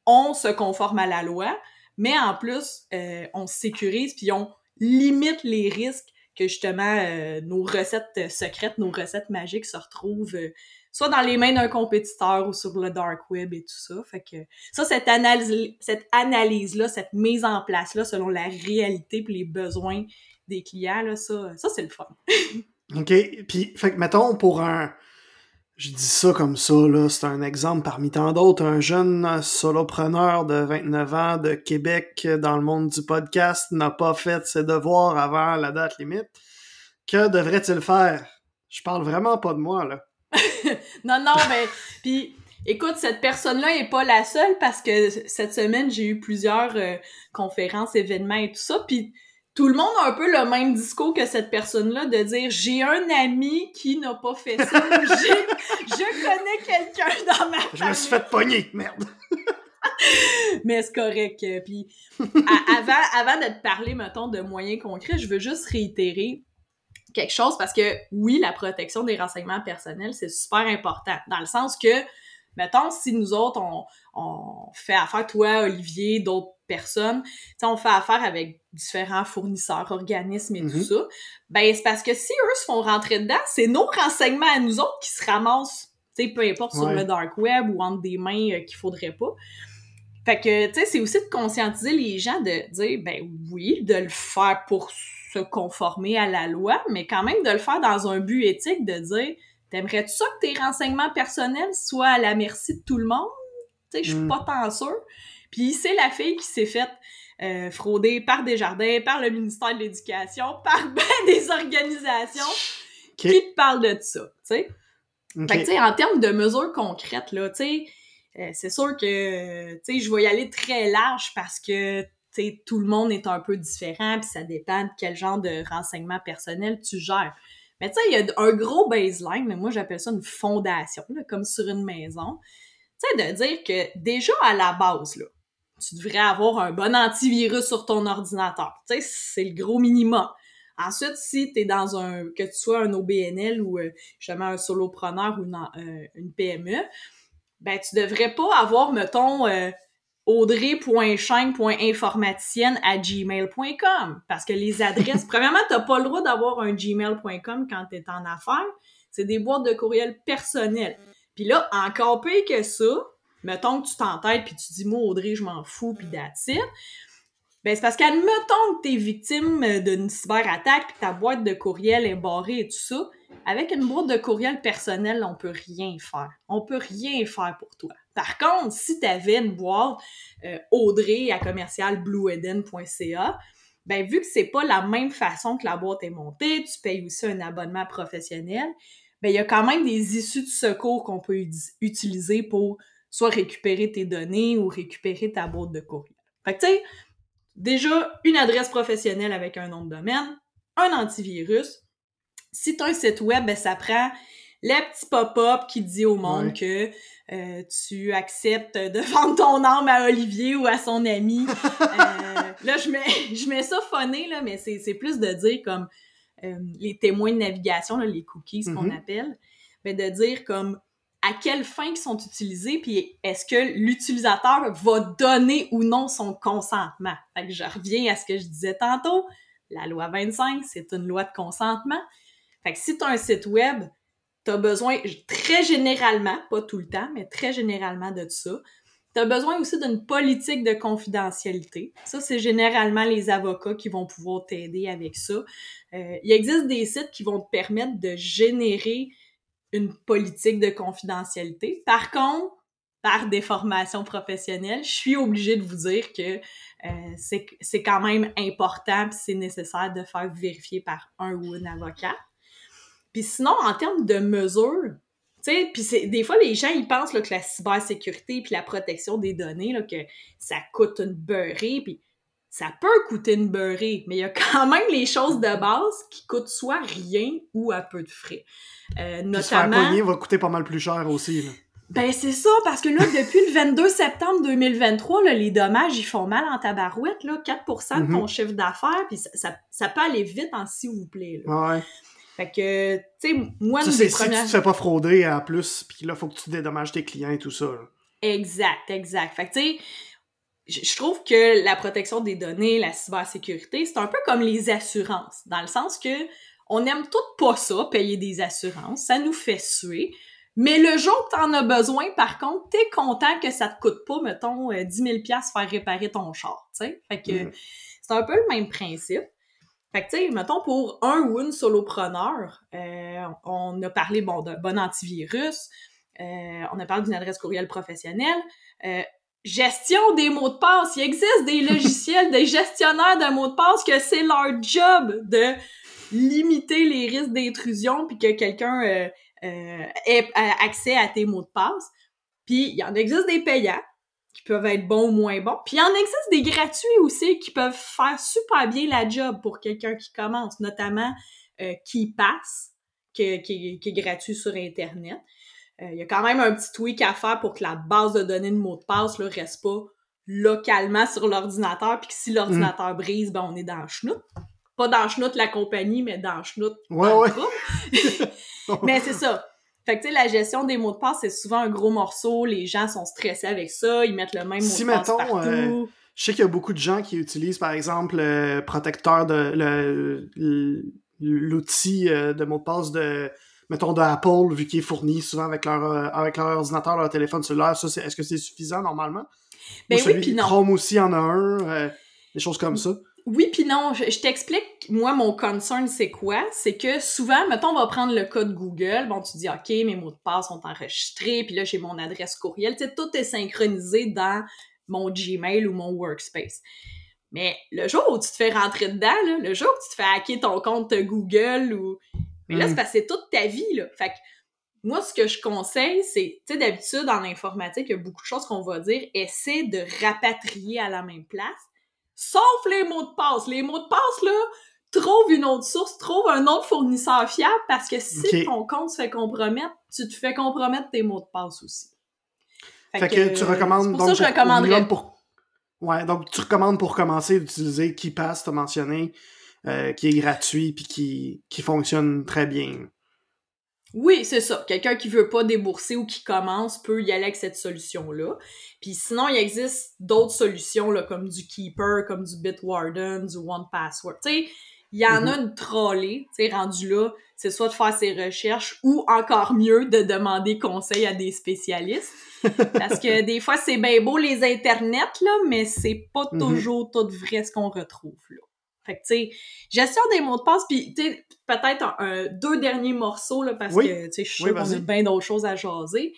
On se conforme à la loi, mais en plus, euh, on sécurise puis on limite les risques que justement euh, nos recettes secrètes, nos recettes magiques se retrouvent soit dans les mains d'un compétiteur ou sur le dark web et tout ça. Fait que ça, cette analyse, cette analyse-là, cette mise en place-là selon la réalité et les besoins des clients, là, ça, ça c'est le fun. OK. Puis, fait que mettons pour un. Je dis ça comme ça, là, c'est un exemple parmi tant d'autres. Un jeune solopreneur de 29 ans de Québec dans le monde du podcast n'a pas fait ses devoirs avant la date limite. Que devrait-il faire? Je parle vraiment pas de moi, là. non, non, mais puis écoute, cette personne-là est pas la seule parce que cette semaine, j'ai eu plusieurs euh, conférences, événements et tout ça, puis tout le monde a un peu le même discours que cette personne-là de dire j'ai un ami qui n'a pas fait ça, je connais quelqu'un dans ma famille. Je me suis fait pogner, merde. Mais c'est correct. Puis avant, avant de te parler, mettons, de moyens concrets, je veux juste réitérer quelque chose parce que oui, la protection des renseignements personnels, c'est super important. Dans le sens que, mettons, si nous autres, on, on fait affaire, toi, Olivier, d'autres personnes, on fait affaire avec différents fournisseurs, organismes et tout mm-hmm. ça, ben c'est parce que si eux se font rentrer dedans, c'est nos renseignements à nous autres qui se ramassent, tu sais, peu importe sur le dark web ou entre des mains euh, qu'il faudrait pas. Fait que, tu sais, c'est aussi de conscientiser les gens de dire, ben oui, de le faire pour se conformer à la loi, mais quand même de le faire dans un but éthique, de dire T'aimerais-tu ça que tes renseignements personnels soient à la merci de tout le monde? Tu sais, je suis mm. pas tant sûre. Puis c'est la fille qui s'est faite euh, frauder par Desjardins, par le ministère de l'Éducation, par ben des organisations qui te parlent de ça, tu sais. Fait que, tu sais, en termes de mesures concrètes, là, tu sais, euh, c'est sûr que, tu sais, je vais y aller très large parce que sais, tout le monde est un peu différent, puis ça dépend de quel genre de renseignements personnels tu gères. Mais tu sais, il y a un gros baseline, mais moi j'appelle ça une fondation, comme sur une maison. Tu sais, de dire que déjà à la base, là, tu devrais avoir un bon antivirus sur ton ordinateur. Tu sais, c'est le gros minimum. Ensuite, si tu es dans un, que tu sois un OBNL ou euh, justement un solopreneur ou une, euh, une, PME, ben tu devrais pas avoir, mettons, euh, audrey.chaîne.informaticienne à gmail.com parce que les adresses, premièrement, t'as pas le droit d'avoir un gmail.com quand tu es en affaires. C'est des boîtes de courriel personnelles. Puis là, encore pire que ça, mettons que tu t'entêtes puis tu dis moi Audrey, je m'en fous puis that's ben, c'est parce qu'admettons que t'es victime euh, d'une cyberattaque puis ta boîte de courriel est barrée et tout ça, avec une boîte de courriel personnelle, on peut rien faire. On peut rien faire pour toi. Par contre, si t'avais une boîte euh, Audrey à commercial blueden.ca, ben vu que c'est pas la même façon que la boîte est montée, tu payes aussi un abonnement professionnel, ben il y a quand même des issues de secours qu'on peut utiliser pour soit récupérer tes données ou récupérer ta boîte de courriel. Fait que tu sais, déjà une adresse professionnelle avec un nom de domaine, un antivirus. Si tu as un site web, ben, ça prend le petit pop-up qui dit au monde que euh, tu acceptes de vendre ton âme à Olivier ou à son ami. Euh, là, je mets, je mets ça phoné, là, mais c'est plus de dire comme euh, les témoins de navigation, les cookies, ce qu'on mm-hmm. appelle, ben, de dire comme à quelle fin ils sont utilisés, puis est-ce que l'utilisateur va donner ou non son consentement. Fait que je reviens à ce que je disais tantôt. La loi 25, c'est une loi de consentement. Fait que si tu as un site web, tu as besoin, très généralement, pas tout le temps, mais très généralement de ça, tu as besoin aussi d'une politique de confidentialité. Ça, c'est généralement les avocats qui vont pouvoir t'aider avec ça. Euh, il existe des sites qui vont te permettre de générer une politique de confidentialité. Par contre, par des formations professionnelles, je suis obligée de vous dire que euh, c'est quand même important et c'est nécessaire de faire vérifier par un ou une avocat. Puis sinon, en termes de mesures, tu sais, puis des fois, les gens, ils pensent que la cybersécurité puis la protection des données, là, que ça coûte une beurrée, puis ça peut coûter une beurrée, mais il y a quand même les choses de base qui coûtent soit rien ou à peu de frais. Euh, notamment... Se va coûter pas mal plus cher aussi. Là. Ben c'est ça, parce que là, depuis le 22 septembre 2023, là, les dommages, ils font mal en tabarouette, là, 4% de ton mhm. chiffre d'affaires, puis ça, ça, peut aller vite en s'il vous plaît. Là. Ouais. Fait que, tu sais, moi, ça, c'est si tu te fais pas frauder en plus, puis là, faut que tu dédommages tes clients et tout ça. Exact, exact. Fait que, tu sais, je trouve que la protection des données, la cybersécurité, c'est un peu comme les assurances, dans le sens que on aime tout pas ça, payer des assurances, ça nous fait suer. Mais le jour que t'en as besoin, par contre, t'es content que ça te coûte pas, mettons, 10 000 faire réparer ton char, tu sais. Fait que mm. c'est un peu le même principe. Fait que, tu sais, mettons, pour un ou une solopreneur, euh, on a parlé, bon, d'un bon antivirus, euh, on a parlé d'une adresse courriel professionnelle, euh, gestion des mots de passe. Il existe des logiciels des gestionnaires de mots de passe que c'est leur job de limiter les risques d'intrusion puis que quelqu'un euh, euh, ait accès à tes mots de passe. Puis il y en existe des payants qui peuvent être bons ou moins bons. Puis il y en existe des gratuits aussi qui peuvent faire super bien la job pour quelqu'un qui commence, notamment euh, qui passe, qui, est gratuit sur Internet. Euh, il y a quand même un petit tweak à faire pour que la base de données de mots de passe ne reste pas localement sur l'ordinateur, puis que si l'ordinateur mm. brise, ben on est dans le. Pas dans le la compagnie, mais dans le ouais, ouais. mais c'est ça. Fait que, tu sais, la gestion des mots de passe, c'est souvent un gros morceau. Les gens sont stressés avec ça. Ils mettent le même mot de passe partout. Euh, je sais qu'il y a beaucoup de gens qui utilisent, par exemple, le protecteur de l'outil euh, de mot de passe de mettons, de Apple, vu qu'il est fourni souvent avec leur, euh, avec leur ordinateur, leur téléphone cellulaire, ça, est-ce que c'est suffisant normalement? Ben oui, puis non. Chrome aussi en a un, euh, des choses comme ça? Oui, puis non, je, t'explique, moi, mon concern, c'est quoi? C'est que souvent, mettons, on va prendre le code Google, bon, tu dis, OK, mes mots de passe sont enregistrés, puis là, j'ai mon adresse courriel, tu sais, tout est synchronisé dans mon Gmail ou mon Workspace. Mais le jour où tu te fais rentrer dedans, là, le jour où tu te fais hacker ton compte Google ou mais là, c'est mm. parce que c'est toute ta vie, là. Fait que moi, ce que je conseille, c'est, tu sais, d'habitude, en informatique, il y a beaucoup de choses qu'on va dire. Essaie de rapatrier à la même place. sauf les mots de passe. Les mots de passe, là, trouve une autre source, trouve un autre fournisseur fiable parce que si ton compte se fait compromettre, tu te fais compromettre tes mots de passe aussi. Fait que tu recommandes pour donc ça je recommanderais. pour Ouais, donc tu recommandes pour commencer d'utiliser KeePass, t'as mentionné, euh, qui est gratuit puis qui, qui fonctionne très bien. Oui, c'est ça. Quelqu'un qui veut pas débourser ou qui commence peut y aller avec cette solution-là. Puis sinon, il existe d'autres solutions là, comme du Keeper, comme du Bitwarden, du OnePassword. Tu sais, il y en a une trollée, tu sais, rendu là, c'est soit de faire ses recherches ou encore mieux de demander conseil à des spécialistes. Parce que des fois, c'est bien beau les internets, là, mais c'est pas Mhm. toujours tout vrai ce qu'on retrouve, là. Fait que, tu sais, gestion des mots de passe, puis tu sais, peut-être un, un- deux derniers morceaux, là, parce Oui. que, tu sais, je suis Oui, sûre qu'on a bien d'autres choses à jaser.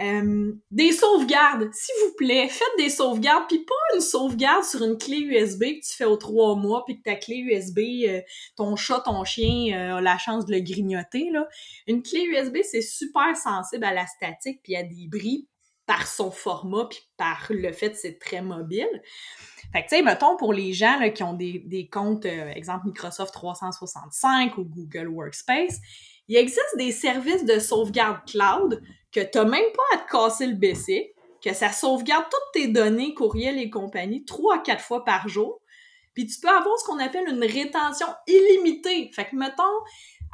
Euh, des sauvegardes, s'il vous plaît, faites des sauvegardes, puis pas une sauvegarde sur une clé USB que tu fais aux trois mois, puis que ta clé USB, euh, ton chat, ton chien euh, a la chance de le grignoter, là. Une clé USB, c'est super sensible à la statique puis à des bris par son format puis par le fait que c'est très mobile. Fait que, tu sais, mettons, pour les gens qui ont des, comptes, euh, exemple Microsoft 365 ou Google Workspace, il existe des services de sauvegarde cloud que t'as même pas à te casser le BC, que ça sauvegarde toutes tes données, courriels et compagnie, trois à quatre fois par jour. Puis tu peux avoir ce qu'on appelle une rétention illimitée. Fait que, mettons,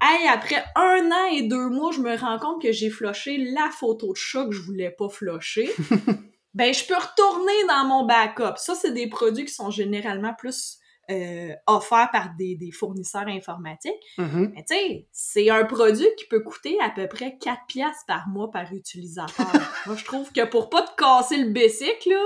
hey, après un an et deux mois, je me rends compte que j'ai floché la photo de chat que je voulais pas flusher. ben, je peux retourner dans mon backup. Ça, c'est des produits qui sont généralement plus euh, offerts par des, des fournisseurs informatiques. Mhm. Mais tu sais, c'est un produit qui peut coûter à peu près 4 piastres par mois par utilisateur. Moi, je trouve que pour pas te casser le basic, là,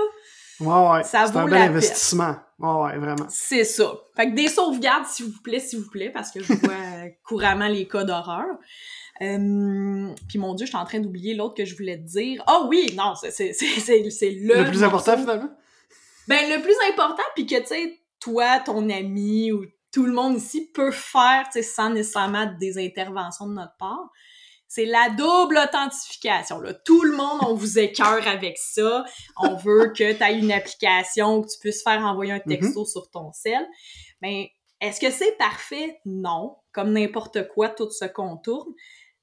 Ouais, ouais. Ça c'est vaut un bel investissement. Ouais, ouais, vraiment. c'est ça. Fait que des sauvegardes, s'il vous plaît, s'il vous plaît, parce que je vois couramment les cas d'horreur. Euh, puis mon Dieu, je suis en train d'oublier l'autre que je voulais te dire. Ah oui, non, c'est le... Le plus important, finalement? Ben, le plus important, puis que, tu sais, toi, ton ami ou tout le monde ici peut faire, tu sais, sans nécessairement des interventions de notre part, c'est la double authentification. Là. Tout le monde, on vous écœure avec ça. On veut que tu aies une application où tu puisses faire envoyer un texto sur ton cell. Mais est-ce que c'est parfait? Non. Comme n'importe quoi, tout se contourne.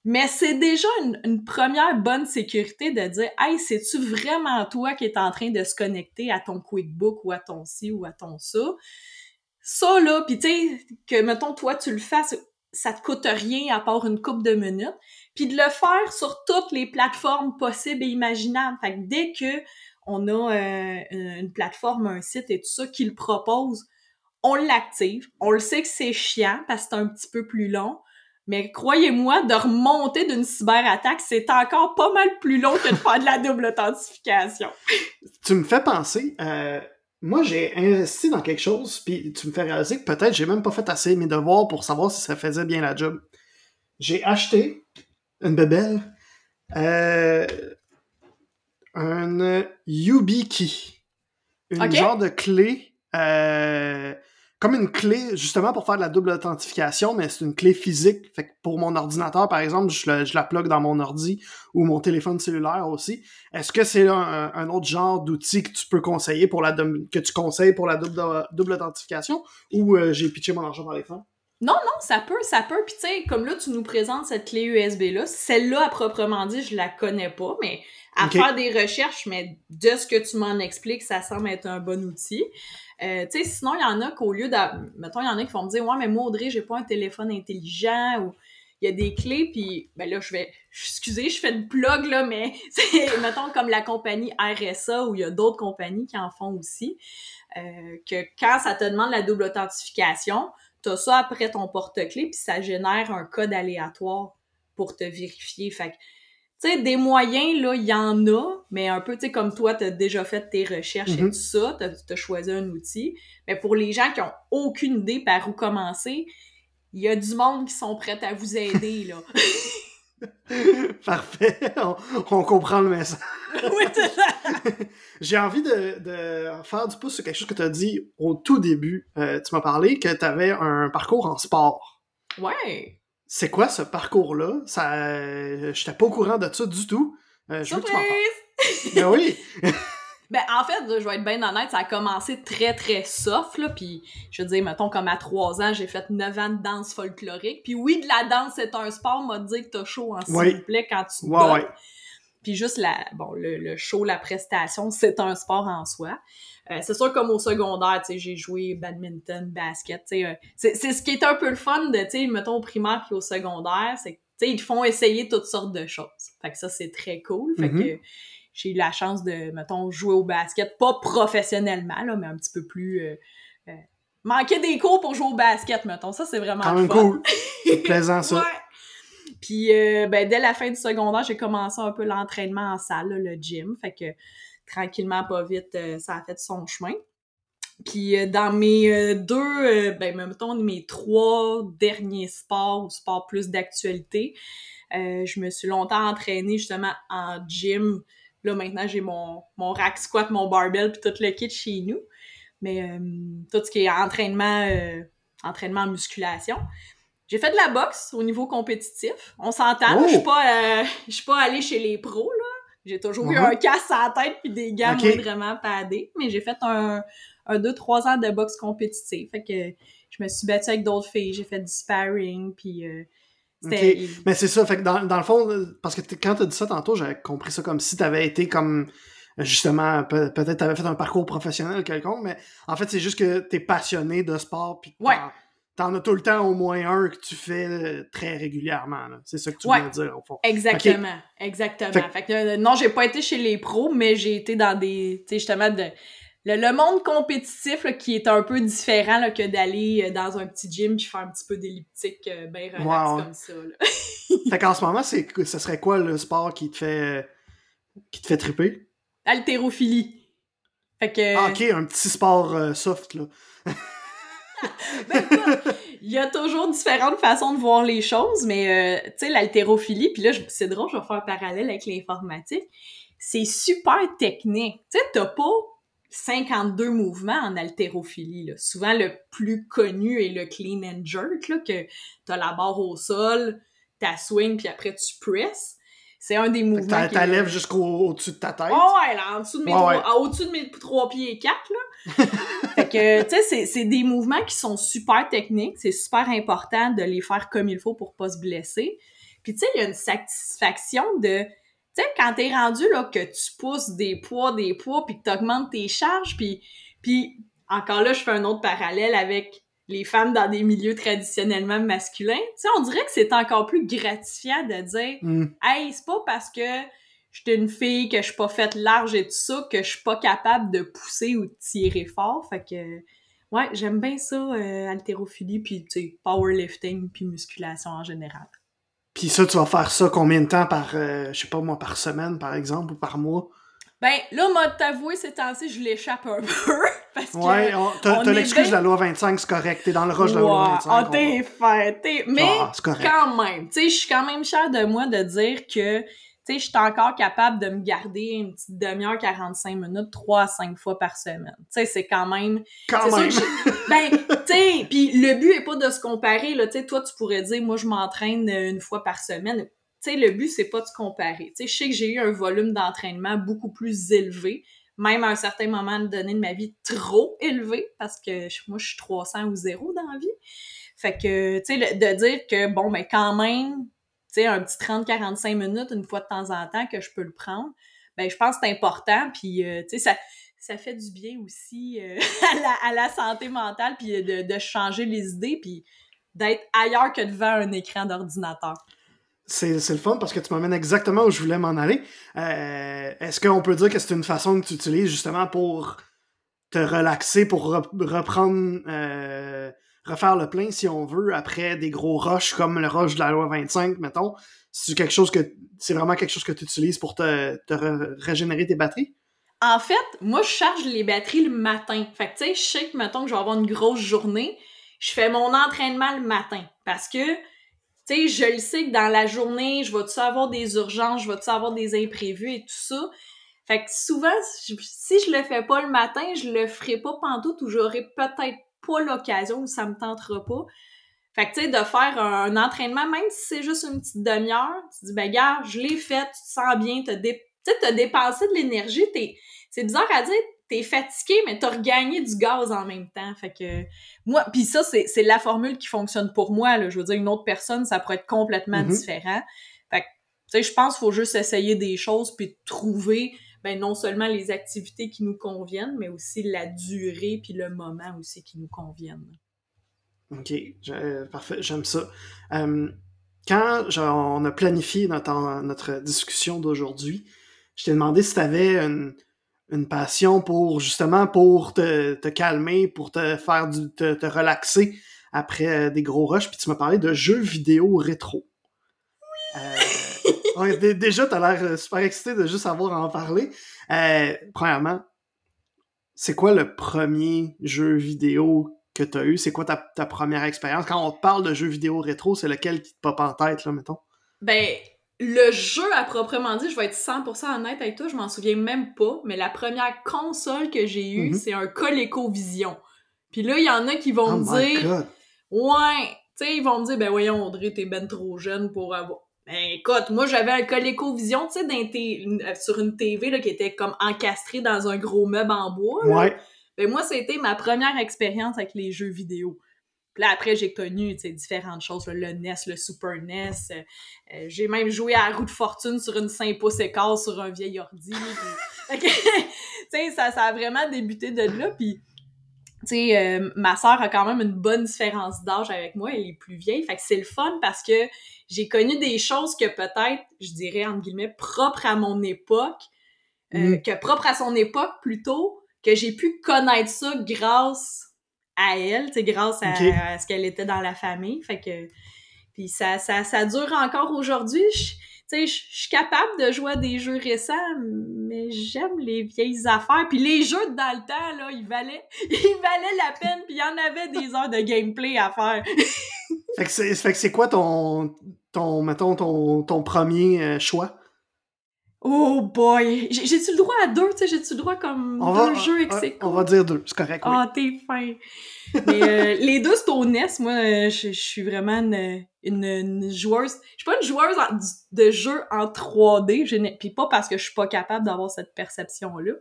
Mais c'est déjà une, une première bonne sécurité de dire Hey, c'est-tu vraiment toi qui es en train de se connecter à ton QuickBook ou à ton ci ou à ton ça? Ça, là, pis tu sais, que, mettons, toi, tu le fasses, ça te coûte rien à part une coupe de minutes. Puis de le faire sur toutes les plateformes possibles et imaginables. Fait que dès que on a euh, une plateforme, un site et tout ça qui le propose, on l'active. On le sait que c'est chiant parce que c'est un petit peu plus long. Mais croyez-moi, de remonter d'une cyberattaque, c'est encore pas mal plus long que de faire de la double authentification. Tu me fais penser, euh, moi j'ai investi dans quelque chose, puis tu me fais réaliser que peut-être j'ai même pas fait assez mes devoirs pour savoir si ça faisait bien la job. J'ai acheté une bébelle, euh, un YubiKey, une genre de clé, euh, comme une clé justement pour faire de la double authentification, mais c'est une clé physique. Fait que pour mon ordinateur, par exemple, je, la plug dans mon ordi ou mon téléphone cellulaire aussi. Est-ce que c'est un, autre genre d'outil que tu peux conseiller pour la que tu conseilles pour la double, double authentification ou euh, j'ai pitché mon argent dans les fonds? Non, non, ça peut, ça peut. Puis tu sais, comme là, tu nous présentes cette clé USB-là. Celle-là, à proprement dit, je la connais pas, mais à faire des recherches, mais de ce que tu m'en expliques, ça semble être un bon outil. Euh, tu sais, sinon, il y en a qu'au lieu de... Mettons, il y en a qui vont me dire « Ouais, mais moi, Audrey, j'ai pas un téléphone intelligent » ou il y a des clés, puis ben là, je vais... Excusez, je fais une plug, là, mais c'est, mettons, comme la compagnie RSA, où il y a d'autres compagnies qui en font aussi, euh, que quand ça te demande la double authentification, t'as ça après ton porte-clés, puis ça génère un code aléatoire pour te vérifier. Fait que, tu sais, des moyens, là, il y en a, mais un peu, tu sais, comme toi, t'as déjà fait tes recherches et Mhm. tout ça, t'as as choisi un outil. Mais pour les gens qui ont aucune idée par où commencer, il y a du monde qui sont prêts à vous aider, là. Parfait, on, on comprend le message. oui, c'est ça. J'ai envie de, de faire du pouce sur quelque chose que tu as dit au tout début. Euh, tu m'as parlé que tu avais un parcours en sport. Ouais. C'est quoi ce parcours-là? Ça, euh, j'étais pas au courant de ça du tout. Euh, je veux que tu m'en parles. Surprise! Ben oui! Ben, en fait, je vais être bien honnête, ça a commencé très, très soft, là, puis je veux dire, mettons, comme à 3 ans, j'ai fait 9 ans de danse folklorique, puis oui, de la danse, c'est un sport, m'a dit que t'as chaud, en s'il vous plaît, quand tu te Ouais, ouais. Puis juste la, bon, le, le show, la prestation, c'est un sport en soi. Euh, c'est sûr, comme au secondaire, tu sais, j'ai joué badminton, basket, tu sais. euh, c'est, c'est ce qui est un peu le fun de, tu sais, mettons, au primaire puis au secondaire, c'est que, tu sais, ils te font essayer toutes sortes de choses. Fait que ça, c'est très cool. Fait Mhm. que j'ai eu la chance de, mettons, jouer au basket, pas professionnellement, là, mais un petit peu plus... euh, euh, manquer des cours pour jouer au basket, mettons. Ça, c'est vraiment Quand même fun. cool. C'est plaisant, ça. Ouais. Puis euh, ben, dès la fin du secondaire, j'ai commencé un peu l'entraînement en salle, là, le gym. Fait que tranquillement, pas vite, euh, ça a fait son chemin. Puis euh, dans mes euh, deux, euh, ben mettons mes trois derniers sports ou sports plus d'actualité, je me suis longtemps entraînée justement en gym. Là maintenant j'ai mon, mon rack squat, mon barbell puis tout le kit chez nous. Mais euh, tout ce qui est entraînement, euh, entraînement en musculation. J'ai fait de la boxe au niveau compétitif. On s'entend, Oh! je suis pas, euh, je suis pas allée chez les pros, là. J'ai toujours eu Mhm. un casque à la tête puis des gants Ok. moindrement padés. Mais j'ai fait un, un 2-3 ans de boxe compétitive. Fait que je me suis battue avec d'autres filles. J'ai fait du sparring, puis euh, Mais c'est ça, fait que dans, dans le fond, parce que quand t'as dit ça tantôt, j'avais compris ça comme si t'avais été comme justement, pe- peut-être t'avais fait un parcours professionnel quelconque, mais en fait, c'est juste que t'es passionné de sport, puis Ouais. t'en- as tout le temps au moins un que tu fais euh, très régulièrement. C'est ça que tu Ouais. voulais dire, au fond. Exactement, exactement. Fait Fait que, euh, non, j'ai pas été chez les pros, mais j'ai été dans des, tu sais, justement, de, le, le monde compétitif là, qui est un peu différent là, que d'aller euh, dans un petit gym puis faire un petit peu d'elliptique euh, bien relax ouais. comme ça. là. Fait qu'en ce moment, c'est ce serait quoi le sport qui te fait euh, qui te fait triper? Haltérophilie. Fait que, Ah, ok, un petit sport euh, soft, là. ben, il y a toujours différentes façons de voir les choses, mais euh, tu sais, l'haltérophilie, puis là, je- c'est drôle, je vais faire un parallèle avec l'informatique, c'est super technique. Tu sais, t'as pas 52 mouvements en haltérophilie. Là. Souvent, le plus connu est le clean and jerk, là, que t'as la barre au sol, ta swing, puis après tu presses. C'est un des mouvements t'enlèves jusqu'au au-dessus de ta tête. Oh ouais, là, en dessous de mes trois, ouais. ah, au-dessus de mes trois pieds et quatre, là. fait que, tu sais, c'est, c'est des mouvements qui sont super techniques. C'est super important de les faire comme il faut pour pas se blesser. Puis, tu sais, il y a une satisfaction de, tu sais, quand t'es rendu, là, que tu pousses des poids, des poids, puis que t'augmentes tes charges, puis, puis, encore là, je fais un autre parallèle avec les femmes dans des milieux traditionnellement masculins. Tu sais, on dirait que c'est encore plus gratifiant de dire, Hmm. hey, c'est pas parce que j'étais une fille, que je suis pas faite large et tout ça, que je suis pas capable de pousser ou de tirer fort. Fait que, ouais, j'aime bien ça, euh, haltérophilie, puis, tu sais, powerlifting, puis musculation en général. Puis ça, tu vas faire ça combien de temps par, euh, je sais pas moi, par semaine, par exemple, ou par mois? Ben, là, m'a t'avouer, ces temps-ci, je l'échappe un peu, parce que... Ouais, t'as l'excuse de la loi 25, c'est correct. T'es dans le rush de la loi Ouais, 25. ah, on t'es fait. Mais... Ah, quand même, tu sais, je suis quand même fière de moi de dire que, tu sais, je suis encore capable de me garder une petite demi-heure, 45 minutes, 3 à 5 fois par semaine. Tu sais, c'est quand même... Quand sûr que ben, tu sais, puis le but est pas de se comparer, là, tu sais, toi, tu pourrais dire, moi, je m'entraîne euh, une fois par semaine. Tu sais, le but, c'est pas de se comparer. Tu sais, je sais que j'ai eu un volume d'entraînement beaucoup plus élevé, même à un certain moment donné de ma vie, trop élevé, parce que moi, je suis 300 ou 0 dans la vie. Fait que, tu sais, de dire que, bon, ben, quand même, un petit 30-45 minutes, une fois de temps en temps, que je peux le prendre, ben, je pense que c'est important, puis, euh, tu sais, ça, ça fait du bien aussi euh, à, la, santé mentale, puis de, de changer les idées, puis d'être ailleurs que devant un écran d'ordinateur. C'est le fun parce que tu m'amènes exactement où je voulais m'en aller. Euh, Est-ce qu'on peut dire que c'est une façon que tu utilises justement pour te relaxer, pour rep- reprendre, euh, refaire le plein si on veut, après des gros rushs comme le rush de la loi 25, mettons? C'est quelque chose que c'est vraiment quelque chose que tu utilises pour te, te re- régénérer tes batteries? En fait, moi, je charge les batteries le matin. Fait que, tu sais, je sais que, mettons, que je vais avoir une grosse journée, je fais mon entraînement le matin. Parce que, tu sais, je le sais que dans la journée, je vais-tu avoir des urgences, je vais-tu avoir des imprévus et tout ça? Fait que souvent, si je- si je le fais pas le matin, je le ferai pas pantoute ou j'aurai peut-être pas l'occasion ou ça me tentera pas. Fait que, tu sais, de faire un, un entraînement, même si c'est juste une petite demi-heure, tu te dis, ben, gars, je l'ai fait, tu te sens bien, dé- tu sais, t'as dépensé de l'énergie, t'es, c'est bizarre à dire, t'es fatigué, mais t'as regagné du gaz en même temps. Fait que moi, puis ça, c'est la formule qui fonctionne pour moi. Là. Je veux dire, une autre personne, ça pourrait être complètement Mhm. différent. Fait que, tu sais, je pense qu'il faut juste essayer des choses puis trouver ben, non seulement les activités qui nous conviennent, mais aussi la durée puis le moment aussi qui nous conviennent. Ok, euh, parfait, j'aime ça. Euh, quand on a planifié notre, notre discussion d'aujourd'hui, je t'ai demandé si tu avais une, une passion pour justement pour te, te calmer, pour te faire du, te, te relaxer après euh, des gros rushs, puis tu m'as parlé de jeux vidéo rétro. Euh, ouais, déjà, t'as l'air euh, super excité de juste avoir à en parler. Euh, premièrement, c'est quoi le premier jeu vidéo que t'as eu? C'est quoi ta, ta première expérience? Quand on te parle de jeux vidéo rétro, c'est lequel qui te pop en tête, là, mettons? Ben, le jeu à proprement dit, je vais être 100% honnête avec toi, je m'en souviens même pas, mais la première console que j'ai eue, Mhm. c'est un ColecoVision. Puis là, il y en a qui vont Oh me dire, god! ouais, tu sais, ils vont me dire, ben voyons, Audrey, t'es ben trop jeune pour avoir. Ben écoute, moi j'avais un ColecoVision, tu sais, euh, sur une TV là, qui était comme encastrée dans un gros meuble en bois. là. Ouais. Ben moi, c'était ma première expérience avec les jeux vidéo. Puis là, après, j'ai connu, différentes choses, là, le NES, le Super NES. euh, euh, j'ai même joué à la roue de fortune sur une 5 pouces sur un vieil ordi. puis- sais, ça, ça a vraiment débuté de là. Puis, tu sais, euh, ma sœur a quand même une bonne différence d'âge avec moi. Elle est plus vieille. Fait que c'est le fun parce que j'ai connu des choses que peut-être, je dirais, entre guillemets, propres à mon époque, euh, Mm. que propres à son époque plutôt, que j'ai pu connaître ça grâce à elle, tu sais, grâce à, ce qu'elle était dans la famille. Fait que, puis ça, ça, ça dure encore aujourd'hui. Je- sais, je suis capable de jouer à des jeux récents, mais j'aime les vieilles affaires. Puis les jeux dans le temps, là, ils valaient, ils valaient la peine, puis il y en avait des heures de gameplay à faire. Fait que c'est fait que c'est quoi ton, ton, mettons, ton, ton premier euh, choix? Oh boy! J'ai- J'ai-tu le droit à deux, tu sais? J'ai-tu le droit comme On deux va, jeux ex on, va dire deux, c'est correct, oui. Ah, t'es fin! Mais euh, les deux, c'est au NES. Moi, euh, je je suis vraiment une, une, une joueuse. Je suis pas une joueuse en- de jeux en 3D. Je Puis pas parce que je suis pas capable d'avoir cette perception-là.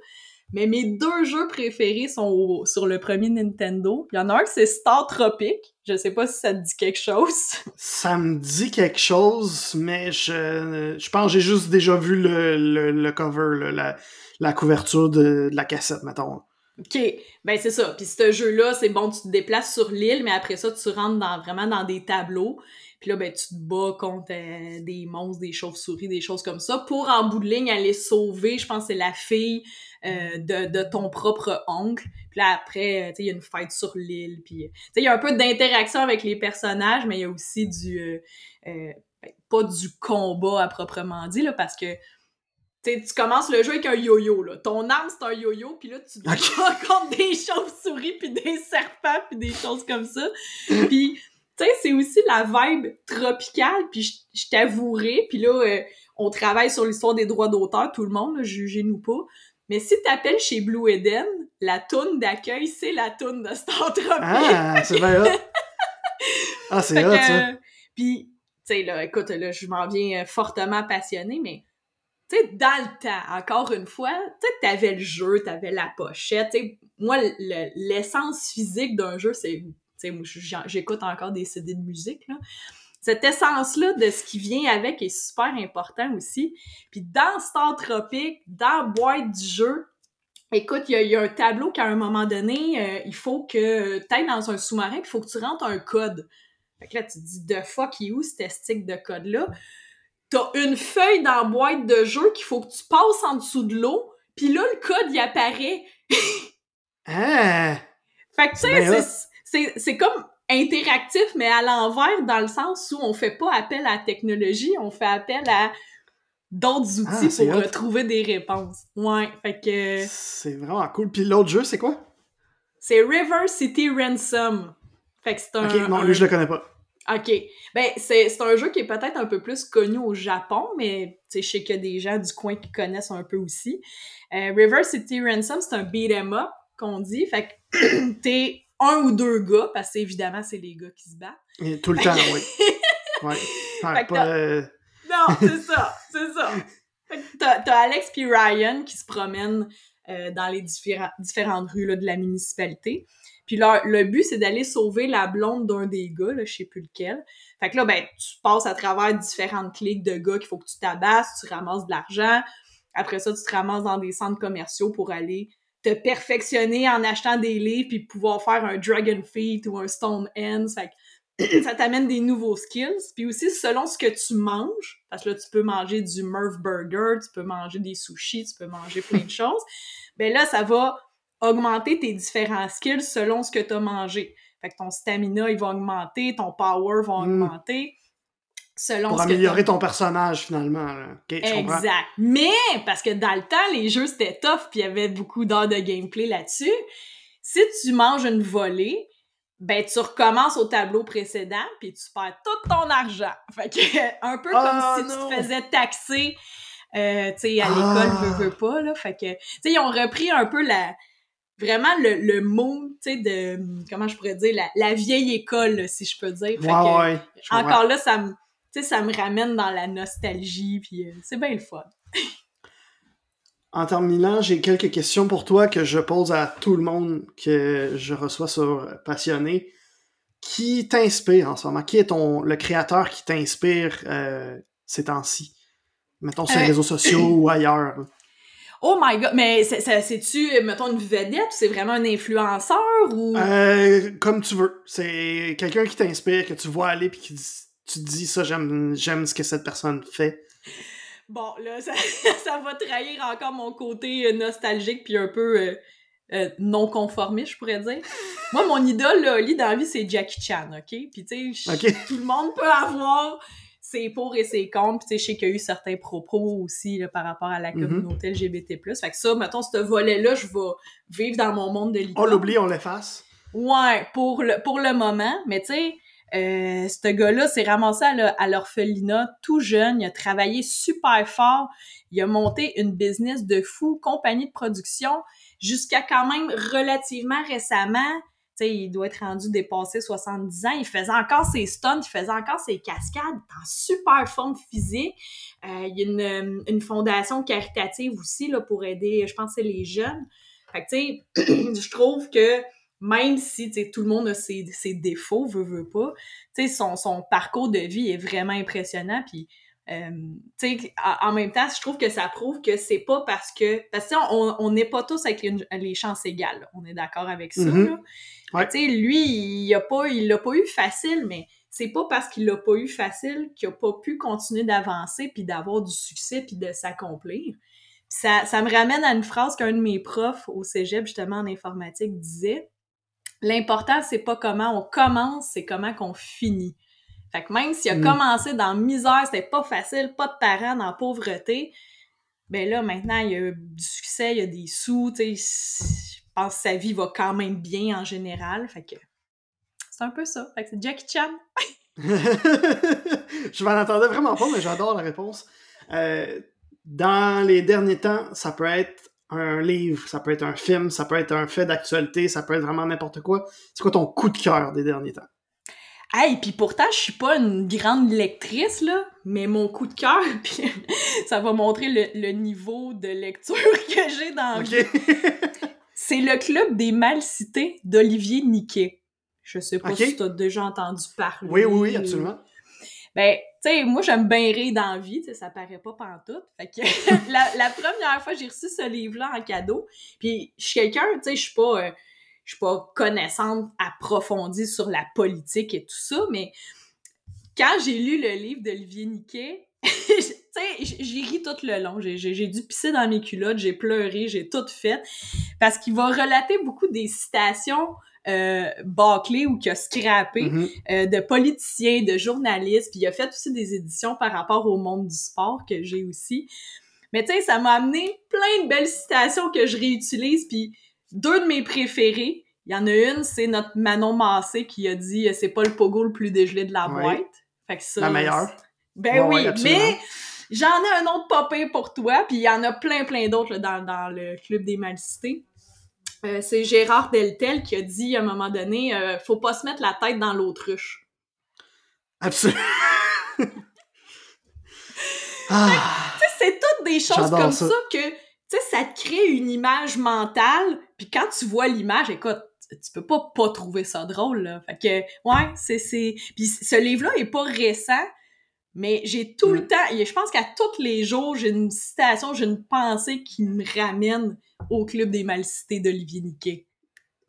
Mais mes deux jeux préférés sont au- sur le premier Nintendo. Il y en a un c'est Star Tropic. Je sais pas si ça te dit quelque chose. Ça me dit quelque chose, mais je, je pense que j'ai juste déjà vu le, le, le cover, la, la couverture de, de la cassette, mettons. OK, ben c'est ça. Puis ce jeu-là, c'est bon, tu te déplaces sur l'île, mais après ça, tu rentres dans, vraiment dans des tableaux. Puis là, ben, tu te bats contre euh, des monstres, des chauves-souris, des choses comme ça, pour en bout de ligne aller sauver, je pense c'est la fille euh, de, de ton propre oncle. Puis là, après, euh, tu sais, il y a une fête sur l'île. Puis, tu sais, il y a un peu d'interaction avec les personnages, mais il y a aussi du... euh, ben, pas du combat à proprement dit, là, parce que tu commences le jeu avec un yo-yo, là. Ton arme, c'est un yo-yo, puis là, tu te Ok. bats contre des chauves-souris, puis des serpents, puis des choses comme ça. Puis, tu sais, c'est aussi la vibe tropicale, puis je, je t'avouerai, puis là, euh, on travaille sur l'histoire des droits d'auteur, tout le monde, là, jugez-nous pas. Mais si t'appelles chez Blue Eden, la toune d'accueil, c'est la toune de Star Tropic. Ah, c'est bien! Ah, c'est que, ça! euh, Puis, tu sais, là, écoute, là, je m'en viens euh, fortement passionnée, mais, tu sais, dans le temps, encore une fois, tu sais, t'avais le jeu, t'avais la pochette, tu sais, moi, le- l'essence physique d'un jeu, c'est, j'écoute encore des CD de musique, là. Cette essence-là de ce qui vient avec est super important aussi. Puis dans Star Tropic, dans boîte du jeu, Écoute, il y, a- il y a un tableau qu'à un moment donné, euh, il faut que tu ailles dans un sous-marin, puis il faut que tu rentres un code. Fait que là, tu te dis, de fuck you, cet stick de code-là? T'as une feuille dans la boîte de jeu qu'il faut que tu passes en dessous de l'eau, puis là, le code, il apparaît. Ah! Fait que, tu C'est sais, bien c'est- comme interactif, mais à l'envers, dans le sens où on fait pas appel à la technologie, on fait appel à d'autres outils Ah, c'est pour hot. retrouver des réponses. Ouais, fait que... C'est vraiment cool. Puis l'autre jeu, c'est quoi? C'est River City Ransom. Fait que c'est un. Ok, non, un- lui, je le connais pas. Ok. Ben, c'est un jeu qui est peut-être un peu plus connu au Japon, mais je sais qu'il y a des gens du coin qui connaissent un peu aussi. Euh, River City Ransom, c'est un beat'em up qu'on dit. Fait que t'es un ou deux gars, parce que évidemment, c'est les gars qui se battent. Et tout le temps, oui. Ouais. Pas, euh, Non, c'est ça, c'est ça. T'as Alex puis Ryan qui se promènent euh, dans les différentes rues là, de la municipalité. Puis le but, c'est d'aller sauver la blonde d'un des gars, là, je sais plus lequel. Fait que là, ben, tu passes à travers différentes cliques de gars qu'il faut que tu tabasses, tu ramasses de l'argent. Après ça, tu te ramasses dans des centres commerciaux pour aller te perfectionner en achetant des livres puis pouvoir faire un Dragon Feet ou un Stone que ça t'amène des nouveaux skills. Puis aussi, selon ce que tu manges, parce que là, tu peux manger du Murph Burger, tu peux manger des sushis, tu peux manger plein de choses, ben là, ça va augmenter tes différents skills selon ce que tu as mangé. Fait que ton stamina, il va augmenter, ton power va hmm. augmenter. Selon Pour améliorer ton personnage, finalement. exact. Mais, parce que dans le temps, les jeux, c'était tough, puis il y avait beaucoup d'heures de gameplay là-dessus. Si tu manges une volée, ben tu recommences au tableau précédent, puis tu perds tout ton argent. Fait que, un peu comme ah, si tu te faisais taxer, euh, tu sais, à l'école, ah. veux, veux pas, là. Fait que, tu sais, ils ont repris un peu la vraiment le, le mot, tu sais, de, comment je pourrais dire, la, la vieille école, si je peux dire. Fait que, encore là, ça me, ça me ramène dans la nostalgie, puis euh, c'est bien le fun. en terminant, j'ai quelques questions pour toi que je pose à tout le monde que je reçois sur Passionné. Qui t'inspire en ce moment? Qui est ton, le créateur qui t'inspire euh, ces temps-ci? Mettons sur les euh, réseaux sociaux ou ailleurs. Oh my god, mais c'est-tu, mettons, une vedette? Ou c'est vraiment un influenceur ou? Euh, comme tu veux. C'est quelqu'un qui t'inspire, que tu vois aller puis qui tu te dis ça, j'aime, j'aime ce que cette personne fait. Bon, là, ça, ça va trahir encore mon côté euh, nostalgique puis un peu euh, euh, non conformiste, je pourrais dire. Moi, mon idole, là, lit dans la vie, c'est Jackie Chan, OK? Puis, tu sais, tout le monde peut avoir c'est pour et c'est contre. Puis, je sais qu'il y a eu certains propos aussi là, par rapport à la mhm. communauté LGBT+. Fait que ça, mettons, ce volet-là, je vais vivre dans mon monde de l'icône. On l'oublie, on l'efface. Ouais, pour le, pour le moment. Mais tu sais, euh, ce gars-là s'est ramassé à l'orphelinat tout jeune. Il a travaillé super fort. Il a monté une business de fou, compagnie de production, jusqu'à quand même relativement récemment sais, il doit être rendu dépassé 70 ans. Il faisait encore ses stunts, il faisait encore ses cascades, en super forme physique. Euh, il y a une, une, fondation caritative aussi là, pour aider, je pense, les jeunes. Fait que, tu sais, je trouve que même si tout le monde a ses, ses défauts, veut, veut pas, son, son parcours de vie est vraiment impressionnant. Puis, euh, en, même temps, je trouve que ça prouve que c'est pas parce que. Parce que on n'est pas tous avec les, chances égales. On est d'accord avec ça. Mm-hmm. Lui, il a pas, il l'a pas eu facile, mais c'est pas parce qu'il l'a pas eu facile qu'il a pas pu continuer d'avancer puis d'avoir du succès puis de s'accomplir. Ça, ça me ramène à une phrase qu'un de mes profs au cégep, justement en informatique, disait. L'important, c'est pas comment on commence, c'est comment qu'on finit. Fait que même s'il a mm. commencé dans misère, c'était pas facile, pas de parents, dans la pauvreté, ben là, maintenant, il y a du succès, il y a des sous, tu sais pense que sa vie va quand même bien en général. Fait que c'est un peu ça. Fait que c'est Jackie Chan. je m'en attendais vraiment pas, mais j'adore la réponse. Euh, dans les derniers temps, ça peut être un livre, ça peut être un film, ça peut être un fait d'actualité, ça peut être vraiment n'importe quoi. C'est quoi ton coup de cœur des derniers temps? Hey, puis pourtant, je suis pas une grande lectrice, là, mais mon coup de cœur, ça va montrer le, niveau de lecture que j'ai dans okay. C'est le club des mal cités d'Olivier Niquet. Je sais pas si tu as déjà entendu parler. Oui, oui, oui, absolument. Ben, tu sais, moi, j'aime bien rire dans la vie, ça paraît pas pantoute. Fait que la, première fois, j'ai reçu ce livre-là en cadeau. Puis, je suis quelqu'un, tu sais, je suis pas... Euh, je suis pas connaissante approfondie sur la politique et tout ça, mais quand j'ai lu le livre d'Olivier Niquet, j'ai ri tout le long. J'ai dû pisser dans mes culottes, j'ai pleuré, j'ai tout fait. Parce qu'il va relater beaucoup des citations euh, bâclées ou qu'il a scrappé mm-hmm. euh, de politiciens, de journalistes. Puis il a fait aussi des éditions par rapport au monde du sport que j'ai aussi. Mais tu sais, ça m'a amené plein de belles citations que je réutilise. Puis deux de mes préférées, il y en a une, c'est notre Manon Massé qui a dit « C'est pas le pogo le plus dégelé de la boîte Fait que ça, La meilleure. Ben oui, mais j'en ai un autre popé pour toi, puis il y en a plein, plein d'autres dans, dans, le Club des Malicités. Euh, c'est Gérard Deltel qui a dit à un moment donné euh, Faut pas se mettre la tête dans l'autruche. Absolument. ah. C'est toutes des choses comme ça. que ça te crée une image mentale, puis quand tu vois l'image, écoute, tu peux pas pas trouver ça drôle, là. Fait que, ouais, c'est... c'est... Puis ce livre-là est pas récent, mais j'ai tout le temps... Je pense qu'à tous les jours, j'ai une citation, j'ai une pensée qui me ramène au Club des Malcités d'Olivier Niquet.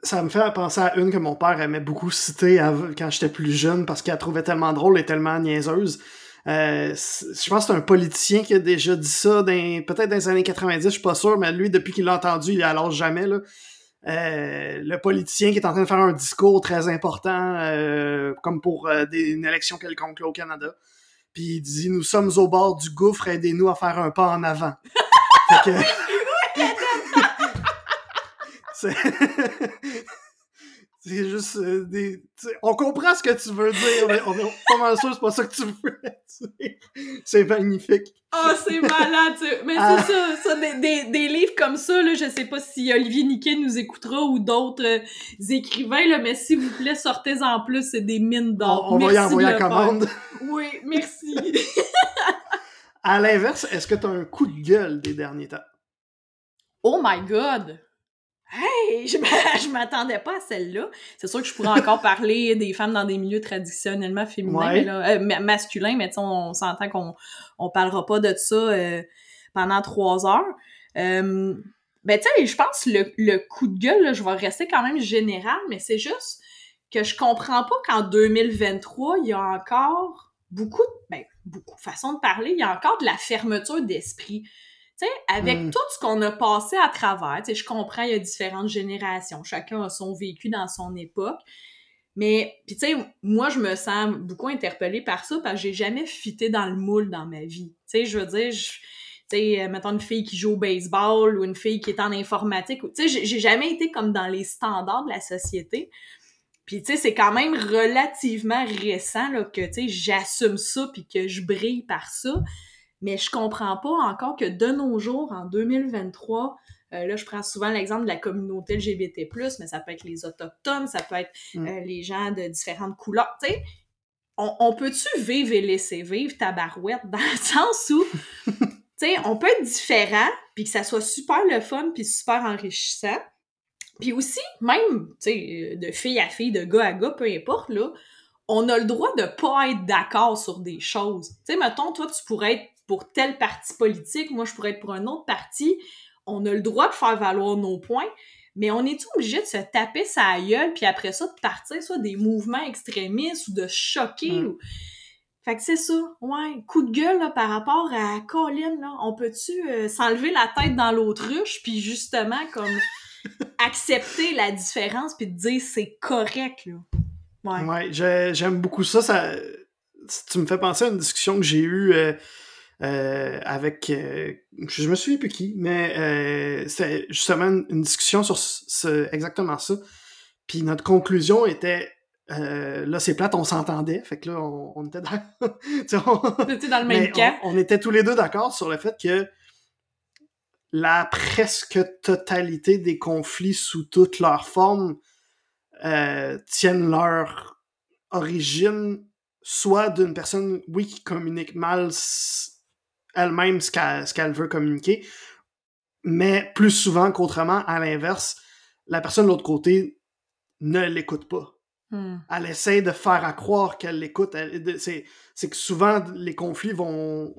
Ça me fait penser à une que mon père aimait beaucoup citer quand j'étais plus jeune parce qu'elle trouvait tellement drôle et tellement niaiseuse. Euh, je pense que c'est un politicien qui a déjà dit ça, peut-être dans les années 90, je suis pas sûr, mais lui, depuis qu'il l'a entendu, il alors jamais. Là. Euh, le politicien qui est en train de faire un discours très important, euh, comme pour une élection quelconque au Canada. Puis il dit Nous sommes au bord du gouffre, aidez-nous à faire un pas en avant. fait que... C'est juste euh, des. On comprend ce que tu veux dire, mais on est pas mal sûr c'est pas ça que tu veux C'est magnifique. Oh, c'est malade! Mais c'est ah. ça, ça des, des, des, livres comme ça, là, je sais pas si Olivier Niquet nous écoutera ou d'autres euh, écrivains, là, mais s'il vous plaît, sortez en plus, c'est des mines d'or. On, va y envoyer la commande. Oui, merci. à l'inverse, est-ce que tu as un coup de gueule des derniers temps? Oh my god! Hey, je m'attendais pas à celle-là. C'est sûr que je pourrais encore parler des femmes dans des milieux traditionnellement féminins, là, euh, masculins, mais on, s'entend qu'on on parlera pas de ça euh, pendant trois heures. Euh, ben, tu sais, je pense le, le coup de gueule, je vais rester quand même général, mais c'est juste que je comprends pas qu'en 2023, il y a encore beaucoup, ben, beaucoup, façon de parler, il y a encore de la fermeture d'esprit. Tu sais, avec mm. tout ce qu'on a passé à travers, tu sais, je comprends, il y a différentes générations, chacun a son vécu dans son époque. Mais, puis tu sais, moi, je me sens beaucoup interpellée par ça parce que j'ai jamais fité dans le moule dans ma vie. Tu sais, je veux dire, tu sais, euh, mettons une fille qui joue au baseball ou une fille qui est en informatique. Tu sais, j'ai jamais été comme dans les standards de la société. Puis, tu sais, c'est quand même relativement récent là, que, tu sais, j'assume ça puis que je brille par ça. Mais je comprends pas encore que de nos jours, en 2023, euh, là, je prends souvent l'exemple de la communauté LGBT+, mais ça peut être les Autochtones, ça peut être mm. euh, les gens de différentes couleurs. Tu sais, on, peut-tu vivre et laisser vivre ta barouette dans le sens où, tu sais, on peut être différent, puis que ça soit super le fun, puis super enrichissant. Puis aussi, même, tu sais, de fille à fille, de gars à gars, peu importe, là, on a le droit de pas être d'accord sur des choses. Tu sais, mettons, toi, tu pourrais être pour tel parti politique, moi je pourrais être pour un autre parti. On a le droit de faire valoir nos points, mais on est obligé de se taper sa gueule, puis après ça, de partir soit des mouvements extrémistes ou de choquer. Mm. Ou... Fait que c'est ça, ouais, coup de gueule là, par rapport à Colin, là, on peut-tu euh, s'enlever la tête dans l'autruche, puis justement, comme, accepter la différence, puis dire c'est correct, là? Ouais, ouais j'aime beaucoup ça, ça. Tu me fais penser à une discussion que j'ai eue euh, euh, avec euh, je me souviens plus qui, mais euh, c'était justement une, discussion sur ce, exactement ça. Puis notre conclusion était là c'est plate, on s'entendait, fait que là on, était dans, dans le même cas. On, était tous les deux d'accord sur le fait que la presque totalité des conflits sous toutes leurs formes tiennent leur origine soit d'une personne, oui, qui communique mal elle-même ce qu'elle veut communiquer, mais plus souvent qu'autrement, à l'inverse, la personne de l'autre côté ne l'écoute pas. Hmm. Elle essaie de faire à croire qu'elle l'écoute. C'est que souvent, les conflits vont...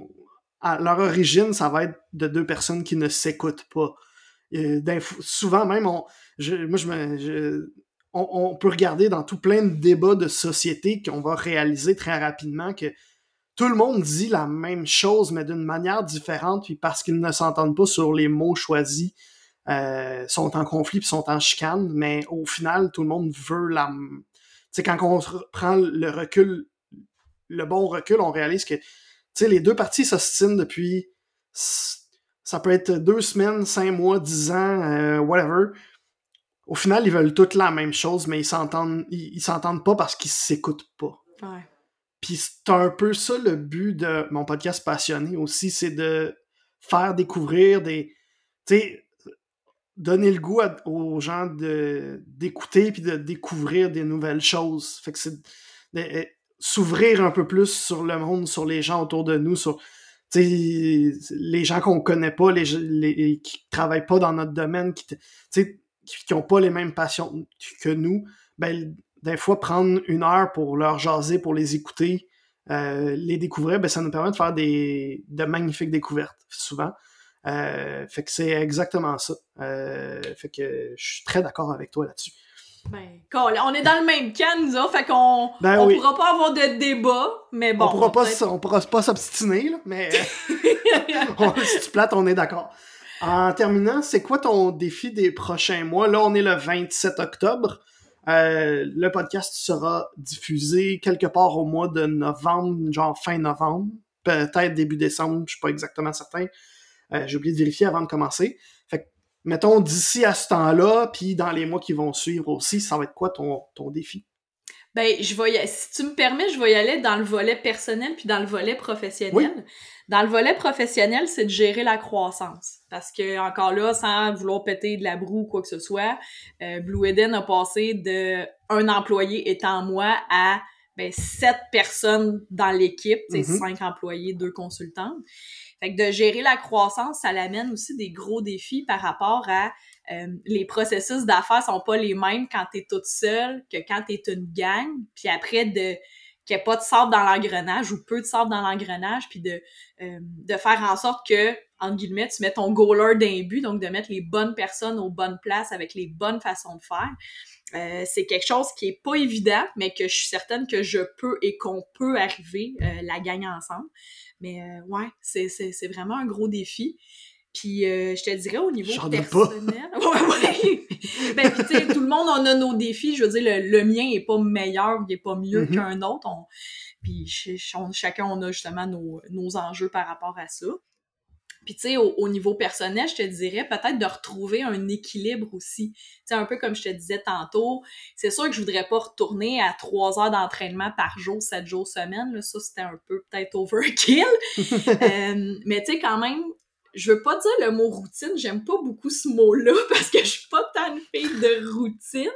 À leur origine, ça va être de deux personnes qui ne s'écoutent pas. souvent même, on, moi, je me, on, peut regarder dans tout plein de débats de société qu'on va réaliser très rapidement que tout le monde dit la même chose, mais d'une manière différente, puis parce qu'ils ne s'entendent pas sur les mots choisis, euh, sont en conflit puis sont en chicane, mais au final, tout le monde veut la... Tu sais, quand on prend le recul, le bon recul, on réalise que, tu sais, les deux parties s'ostinent depuis... Ça peut être deux semaines, cinq mois, dix ans, euh, whatever. Au final, ils veulent toutes la même chose, mais ils s'entendent, ils s'entendent pas parce qu'ils s'écoutent pas. Puis c'est un peu ça le but de mon podcast passionné aussi, c'est de faire découvrir des. Tu sais, donner le goût aux gens de, d'écouter puis de découvrir des nouvelles choses. Fait que c'est eh, s'ouvrir un peu plus sur le monde, sur les gens autour de nous, sur les gens qu'on connaît pas, les, les qui travaillent pas dans notre domaine, qui qui ont pas les mêmes passions que nous, ben des fois prendre une heure pour leur jaser, pour les écouter, euh, les découvrir, ben ça nous permet de faire des de magnifiques découvertes souvent. Euh, fait que c'est exactement ça. Euh, fait que je suis très d'accord avec toi là-dessus. Ben, on est dans le même camp, nous autres, fait qu'on ben on pourra pas avoir de débat, mais bon. On pourra pas, on pourra pas s'obstiner, mais si tu plates, on est d'accord. En terminant, c'est quoi ton défi des prochains mois? Là, on est le 27 octobre. Euh, le podcast sera diffusé quelque part au mois de novembre, genre fin novembre, peut-être début décembre, je suis pas exactement certain. Euh, j'ai oublié de vérifier avant de commencer. Fait que, mettons, d'ici à ce temps-là, puis dans les mois qui vont suivre aussi, ça va être quoi ton, ton défi? Ben, je vais si tu me permets, je vais y aller dans le volet personnel puis dans le volet professionnel. Dans le volet professionnel, c'est de gérer la croissance. Parce que, encore là, sans vouloir péter de la broue ou quoi que ce soit, euh, Blue Eden a passé de un employé étant moi à ben, sept personnes dans l'équipe, mm cinq employés, deux consultants. Fait que de gérer la croissance, ça l'amène aussi des gros défis par rapport à euh, les processus d'affaires sont pas les mêmes quand tu es toute seule que quand tu es une gang. Puis après, de qu'il n'y ait pas de sable dans l'engrenage ou peu de sable dans l'engrenage, puis de, euh, de faire en sorte que, entre guillemets, tu mets ton goaler d'un but, donc de mettre les bonnes personnes aux bonnes places avec les bonnes façons de faire. Euh, c'est quelque chose qui est pas évident, mais que je suis certaine que je peux et qu'on peut arriver la gagner ensemble. Mais ouais, c'est vraiment un gros défi. Puis euh, je te dirais au niveau personnel. ouais, ouais. ben, tu sais, tout le monde en a nos défis. Je veux dire, le, mien est pas meilleur, il est pas mieux mm-hmm. qu'un autre. Puis chacun, on a justement nos, nos enjeux par rapport à ça. Puis tu sais, au, niveau personnel, je te dirais peut-être de retrouver un équilibre aussi. Tu sais, un peu comme je te disais tantôt, c'est sûr que je voudrais pas retourner à trois heures d'entraînement par jour, sept jours semaine. Là. Ça, c'était un peu peut-être overkill. euh, mais tu sais, quand même, je veux pas dire le mot routine, j'aime pas beaucoup ce mot-là parce que je suis pas tant une fille de routine,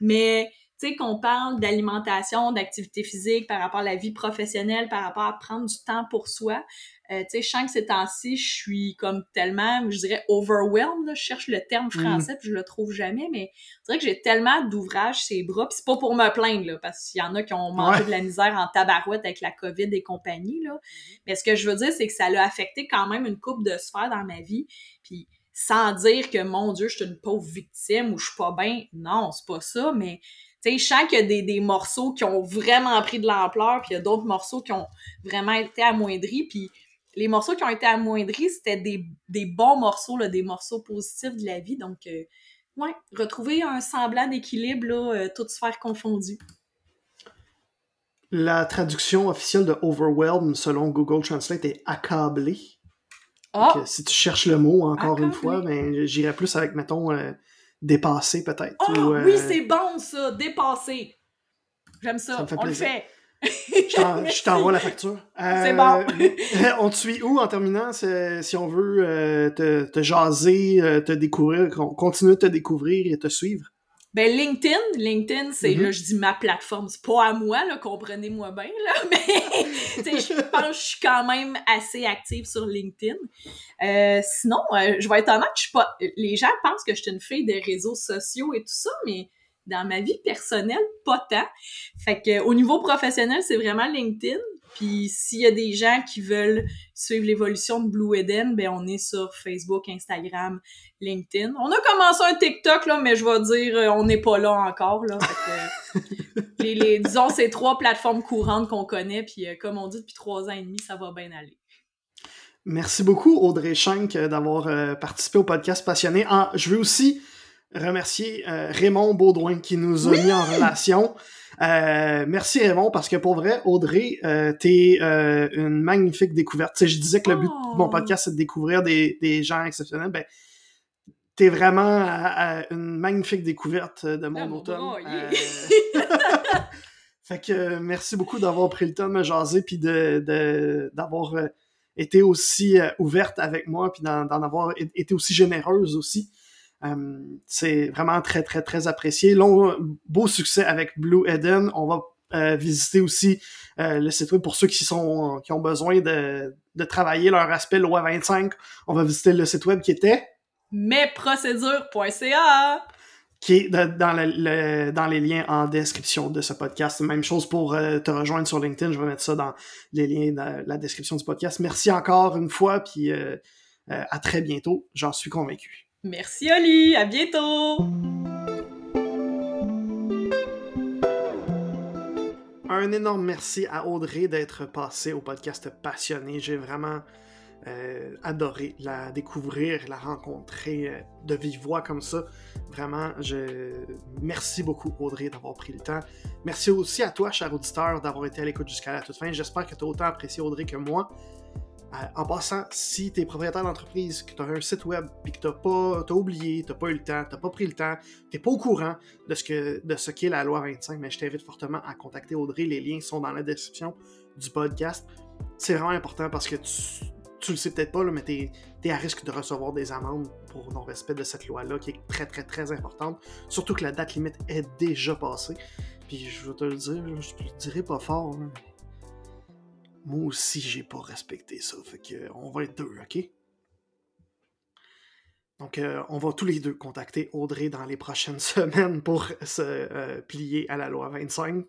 mais tu sais qu'on parle d'alimentation, d'activité physique par rapport à la vie professionnelle, par rapport à prendre du temps pour soi, euh, tu sais, je sens que ces temps-ci, je suis comme tellement, je dirais, overwhelmed. Là. Je cherche le terme mm. français, puis je le trouve jamais, mais c'est vrai que j'ai tellement d'ouvrages ces bras, puis c'est pas pour me plaindre, là, parce qu'il y en a qui ont mangé de la misère en tabarouette avec la COVID et compagnie, là. Mm-hmm. Mais ce que je veux dire, c'est que ça l'a affecté quand même une coupe de sphères dans ma vie, puis sans dire que, mon Dieu, je suis une pauvre victime ou je suis pas bien. Non, c'est pas ça, mais tu sais, je sens qu'il y a des, des, morceaux qui ont vraiment pris de l'ampleur, puis il y a d'autres morceaux qui ont vraiment été amoindris, puis les morceaux qui ont été amoindris, c'était des, des, bons morceaux, là, des morceaux positifs de la vie. Donc, euh, ouais, retrouver un semblant d'équilibre, là, euh, toutes sphères confondues. La traduction officielle de overwhelm selon Google Translate est accablé. Ah! si tu cherches le mot encore une fois, ben, j'irais plus avec, mettons, euh, dépassé peut-être. Oh, oui, c'est bon ça, dépassé. J'aime ça, ça on le fait. Je t'envoie la facture. c'est bon. Euh, on te suit où en terminant si on veut euh, te, te, jaser, euh, te découvrir, continuer de te découvrir et te suivre? Ben LinkedIn, LinkedIn, c'est mm-hmm. là je dis ma plateforme, c'est pas à moi là, comprenez-moi bien là, mais je pense que je suis quand même assez active sur LinkedIn. sinon, je vais être honnête, je suis pas les gens pensent que je suis une fille des réseaux sociaux et tout ça, mais dans ma vie personnelle, pas tant. Fait que au niveau professionnel, c'est vraiment LinkedIn. Puis s'il y a des gens qui veulent suivre l'évolution de Blue Eden, ben on est sur Facebook, Instagram, LinkedIn. On a commencé un TikTok là, mais je vais dire euh, on n'est pas là encore là. les, les, disons ces trois plateformes courantes qu'on connaît, puis euh, comme on dit depuis trois ans et demi, ça va bien aller. Merci beaucoup Audrey Schenck d'avoir euh, participé au podcast passionné. Je veux aussi remercier euh, Raymond Baudouin qui nous a mis en relation. Euh, merci Raymond parce que pour vrai, Audrey, euh, t'es une magnifique découverte. je disais que le but de mon oh. podcast c'est de découvrir des, des gens exceptionnels. Ben, t'es vraiment une magnifique découverte de mon ah, automne. fait que merci beaucoup d'avoir pris le temps de me jaser puis de d'avoir été aussi ouverte avec moi puis d'en avoir été aussi généreuse aussi. Euh, c'est vraiment très, très, très apprécié. Long, beau succès avec Blue Eden. On va visiter aussi le site web pour ceux qui sont qui ont besoin de, de travailler leur aspect loi 25. On va visiter le site web qui était mesprocédures.ca qui est dans, le, dans les liens en description de ce podcast. Même chose pour euh, te rejoindre sur LinkedIn. Je vais mettre ça dans les liens dans la description du podcast. Merci encore une fois, puis euh, euh, à très bientôt. J'en suis convaincu. Merci Oli, à bientôt. Un énorme merci à Audrey d'être passée au podcast Passionné. J'ai vraiment euh, adoré la découvrir, la rencontrer euh, de vive voix comme ça. Vraiment, je merci beaucoup Audrey d'avoir pris le temps. Merci aussi à toi, cher auditeur, d'avoir été à l'écoute jusqu'à la toute fin. J'espère que tu as autant apprécié Audrey que moi. Euh, en passant, si tu es propriétaire d'entreprise, que tu as un site web, puis que tu pas, as oublié, tu pas eu le temps, tu pas pris le temps, tu pas au courant de ce que de ce qu'est la loi 25, mais je t'invite fortement à contacter Audrey. Les liens sont dans la description du podcast. C'est vraiment important parce que tu, tu le sais peut-être pas, mais tu es, à risque de recevoir des amendes pour non-respect de cette loi-là, qui est très, très, très importante. Surtout que la date limite est déjà passée. Puis je vais te le dire, je te le dirai pas fort, moi aussi, j'ai pas respecté ça. Fait que on va être deux, ok? Donc, euh, on va tous les deux contacter Audrey dans les prochaines semaines pour se euh, plier à la loi 25.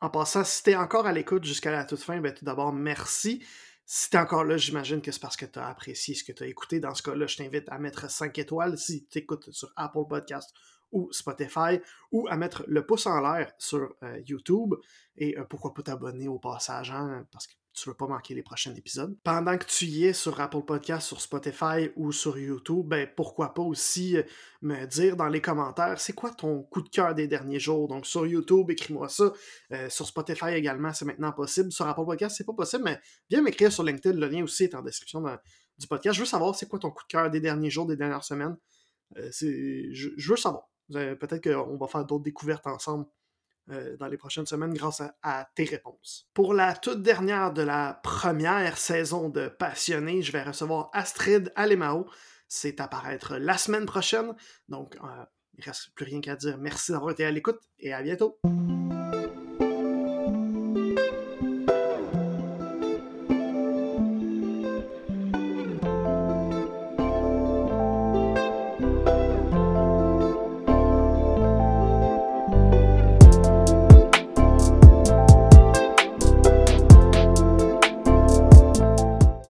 En passant, si t'es encore à l'écoute jusqu'à la toute fin, ben tout d'abord, merci. Si t'es encore là, j'imagine que c'est parce que tu as apprécié ce que tu as écouté. Dans ce cas-là, je t'invite à mettre 5 étoiles si tu écoutes sur Apple Podcast ou Spotify, ou à mettre le pouce en l'air sur euh, YouTube, et euh, pourquoi pas t'abonner au passage, hein, parce que tu veux pas manquer les prochains épisodes. Pendant que tu y es sur Apple Podcast, sur Spotify ou sur YouTube, ben pourquoi pas aussi euh, me dire dans les commentaires c'est quoi ton coup de cœur des derniers jours? Donc sur YouTube, écris-moi ça. Sur Spotify également, c'est maintenant possible. Sur Apple Podcast, c'est pas possible, mais viens m'écrire sur LinkedIn. Le lien aussi est en description du podcast. Je veux savoir c'est quoi ton coup de cœur des derniers jours, des dernières semaines. Je, veux savoir. Peut-être qu'on va faire d'autres découvertes ensemble euh, dans les prochaines semaines grâce à, tes réponses. Pour la toute dernière de la première saison de Passionné, je vais recevoir Astrid Alemao. C'est à paraître la semaine prochaine. Donc, euh, il ne reste plus rien qu'à dire. Merci d'avoir été à l'écoute et à bientôt.